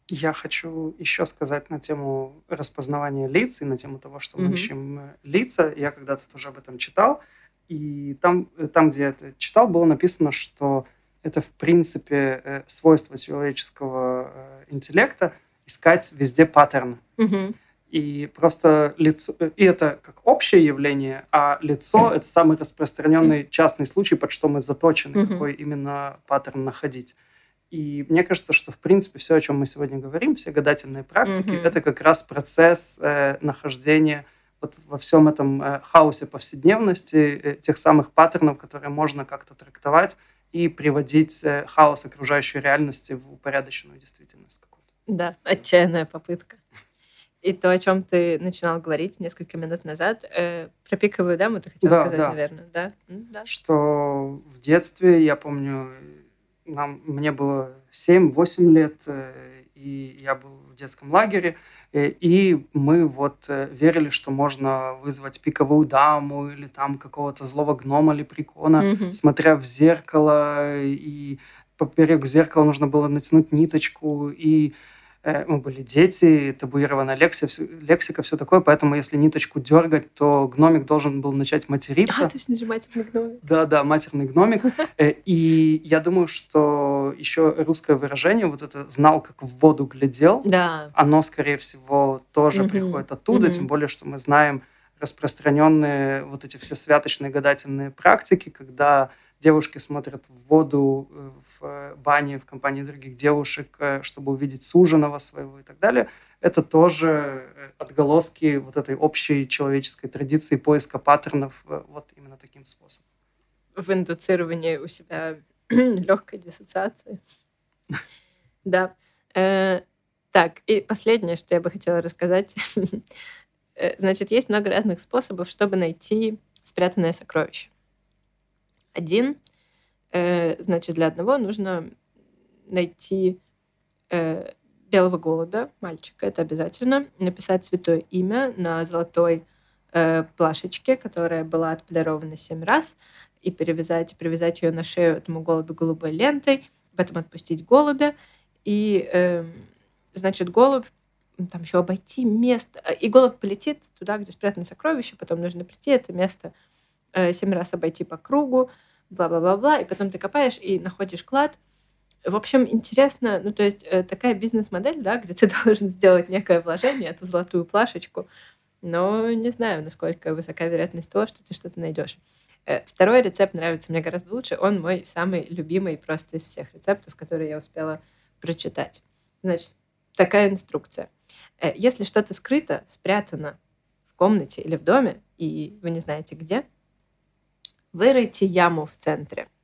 Я хочу еще сказать на тему распознавания лиц и на тему того, что мы mm-hmm. ищем э, лица. Я когда-то тоже об этом читал. И там, э, там, где я это читал, было написано, что это, в принципе, э, свойство человеческого интеллекта — искать везде паттерн. Угу. И просто лицо... И это как общее явление, а лицо — это самый распространенный частный случай, под что мы заточены, угу. какой именно паттерн находить. И мне кажется, что, в принципе, все, о чем мы сегодня говорим, все гадательные практики, угу. это как раз процесс э, нахождения вот во всем этом э, хаосе повседневности, э, тех самых паттернов, которые можно как-то трактовать и приводить э, хаос окружающей реальности в упорядоченную действительность. Да, [laughs] отчаянная попытка. И то, о чем ты начинал говорить несколько минут назад, э, про пиковую даму ты хотел да, сказать, да. наверное, да? да? Что в детстве, я помню, нам, мне было 7-8 лет, э, и я был в детском лагере, э, и мы вот э, верили, что можно вызвать пиковую даму или там какого-то злого гнома или прикона, mm-hmm. смотря в зеркало, и поперек зеркала нужно было натянуть ниточку, и Э, мы были дети, табуированная лексика, лексика, все такое, поэтому если ниточку дергать, то гномик должен был начать материться. А, точно же матерный гномик. Да, да, матерный гномик. Э, и я думаю, что еще русское выражение, вот это «знал, как в воду глядел», да. оно, скорее всего, тоже приходит оттуда, тем более, что мы знаем распространенные вот эти все святочные гадательные практики, когда девушки смотрят в воду э, в э, бане в компании других девушек, э, чтобы увидеть суженого своего и так далее. это тоже отголоски вот этой общей человеческой традиции поиска паттернов вот именно таким способом. В индуцировании у себя [clears throat] легкой диссоциации. [laughs] Да. Так, и последнее, что я бы хотела рассказать. [laughs] Значит, есть много разных способов, чтобы найти спрятанное сокровище. Один, значит, для одного нужно найти белого голубя, мальчика, это обязательно, написать святое имя на золотой э, плашечке, которая была отполирована семь раз, и перевязать, привязать ее на шею этому голубю голубой лентой, потом отпустить голубя, и, э, значит, голубь там еще обойти место, и голубь полетит туда, где спрятано сокровище, потом нужно прийти это место э, семь раз обойти по кругу, бла-бла-бла-бла, и потом ты копаешь и находишь клад — в общем, интересно, ну, то есть э, такая бизнес-модель, да, где ты [laughs] должен сделать некое вложение, эту золотую плашечку, но не знаю, насколько высока вероятность того, что ты что-то найдешь. Э, второй рецепт нравится мне гораздо лучше. Он мой самый любимый просто из всех рецептов, которые я успела прочитать. Значит, такая инструкция. Э, если что-то скрыто, спрятано в комнате или в доме, и вы не знаете где, выройте яму в центре –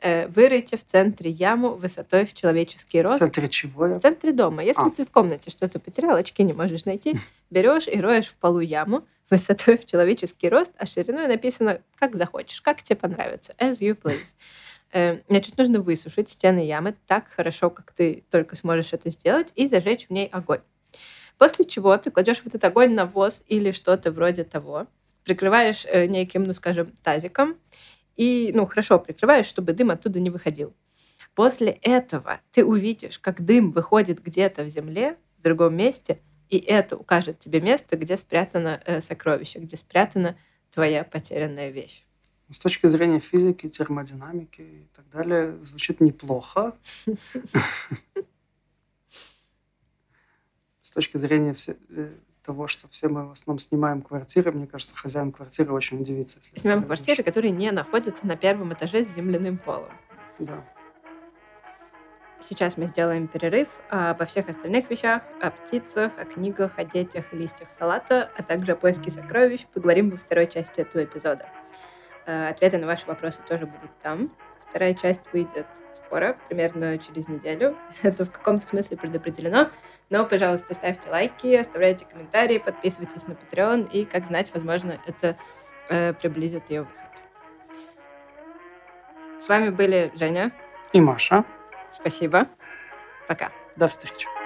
Э, вырыйте в центре яму высотой в человеческий рост. В центре чего? В центре дома. Если а. ты в комнате что-то потерял, очки не можешь найти, [laughs] берешь и роешь в полу яму высотой в человеческий рост, а шириной написано как захочешь, как тебе понравится, as you please. Э, значит, нужно высушить стены ямы так хорошо, как ты только сможешь это сделать, и зажечь в ней огонь. После чего ты кладешь в этот огонь навоз или что-то вроде того, прикрываешь э, неким, ну, скажем, тазиком, и, ну, хорошо прикрываешь, чтобы дым оттуда не выходил. После этого ты увидишь, как дым выходит где-то в земле, в другом месте, и это укажет тебе место, где спрятано э, сокровище, где спрятана твоя потерянная вещь. С точки зрения физики, термодинамики и так далее, звучит неплохо. [laughs] С точки зрения э, того, что все мы в основном снимаем квартиры, мне кажется, хозяин квартиры очень удивится. Снимаем квартиры, которые не находятся на первом этаже с земляным полом. Да. Сейчас мы сделаем перерыв а обо всех остальных вещах, о птицах, о книгах, о детях и листьях салата, а также о поиске сокровищ поговорим во второй части этого эпизода. Э, ответы на ваши вопросы тоже будут там. Вторая часть выйдет скоро, примерно через неделю. [laughs] Это в каком-то смысле предопределено. Но, пожалуйста, ставьте лайки, оставляйте комментарии, подписывайтесь на Patreon, и, как знать, возможно, это э, приблизит ее выход. С вами были Женя и Маша. Спасибо. Пока. До встречи.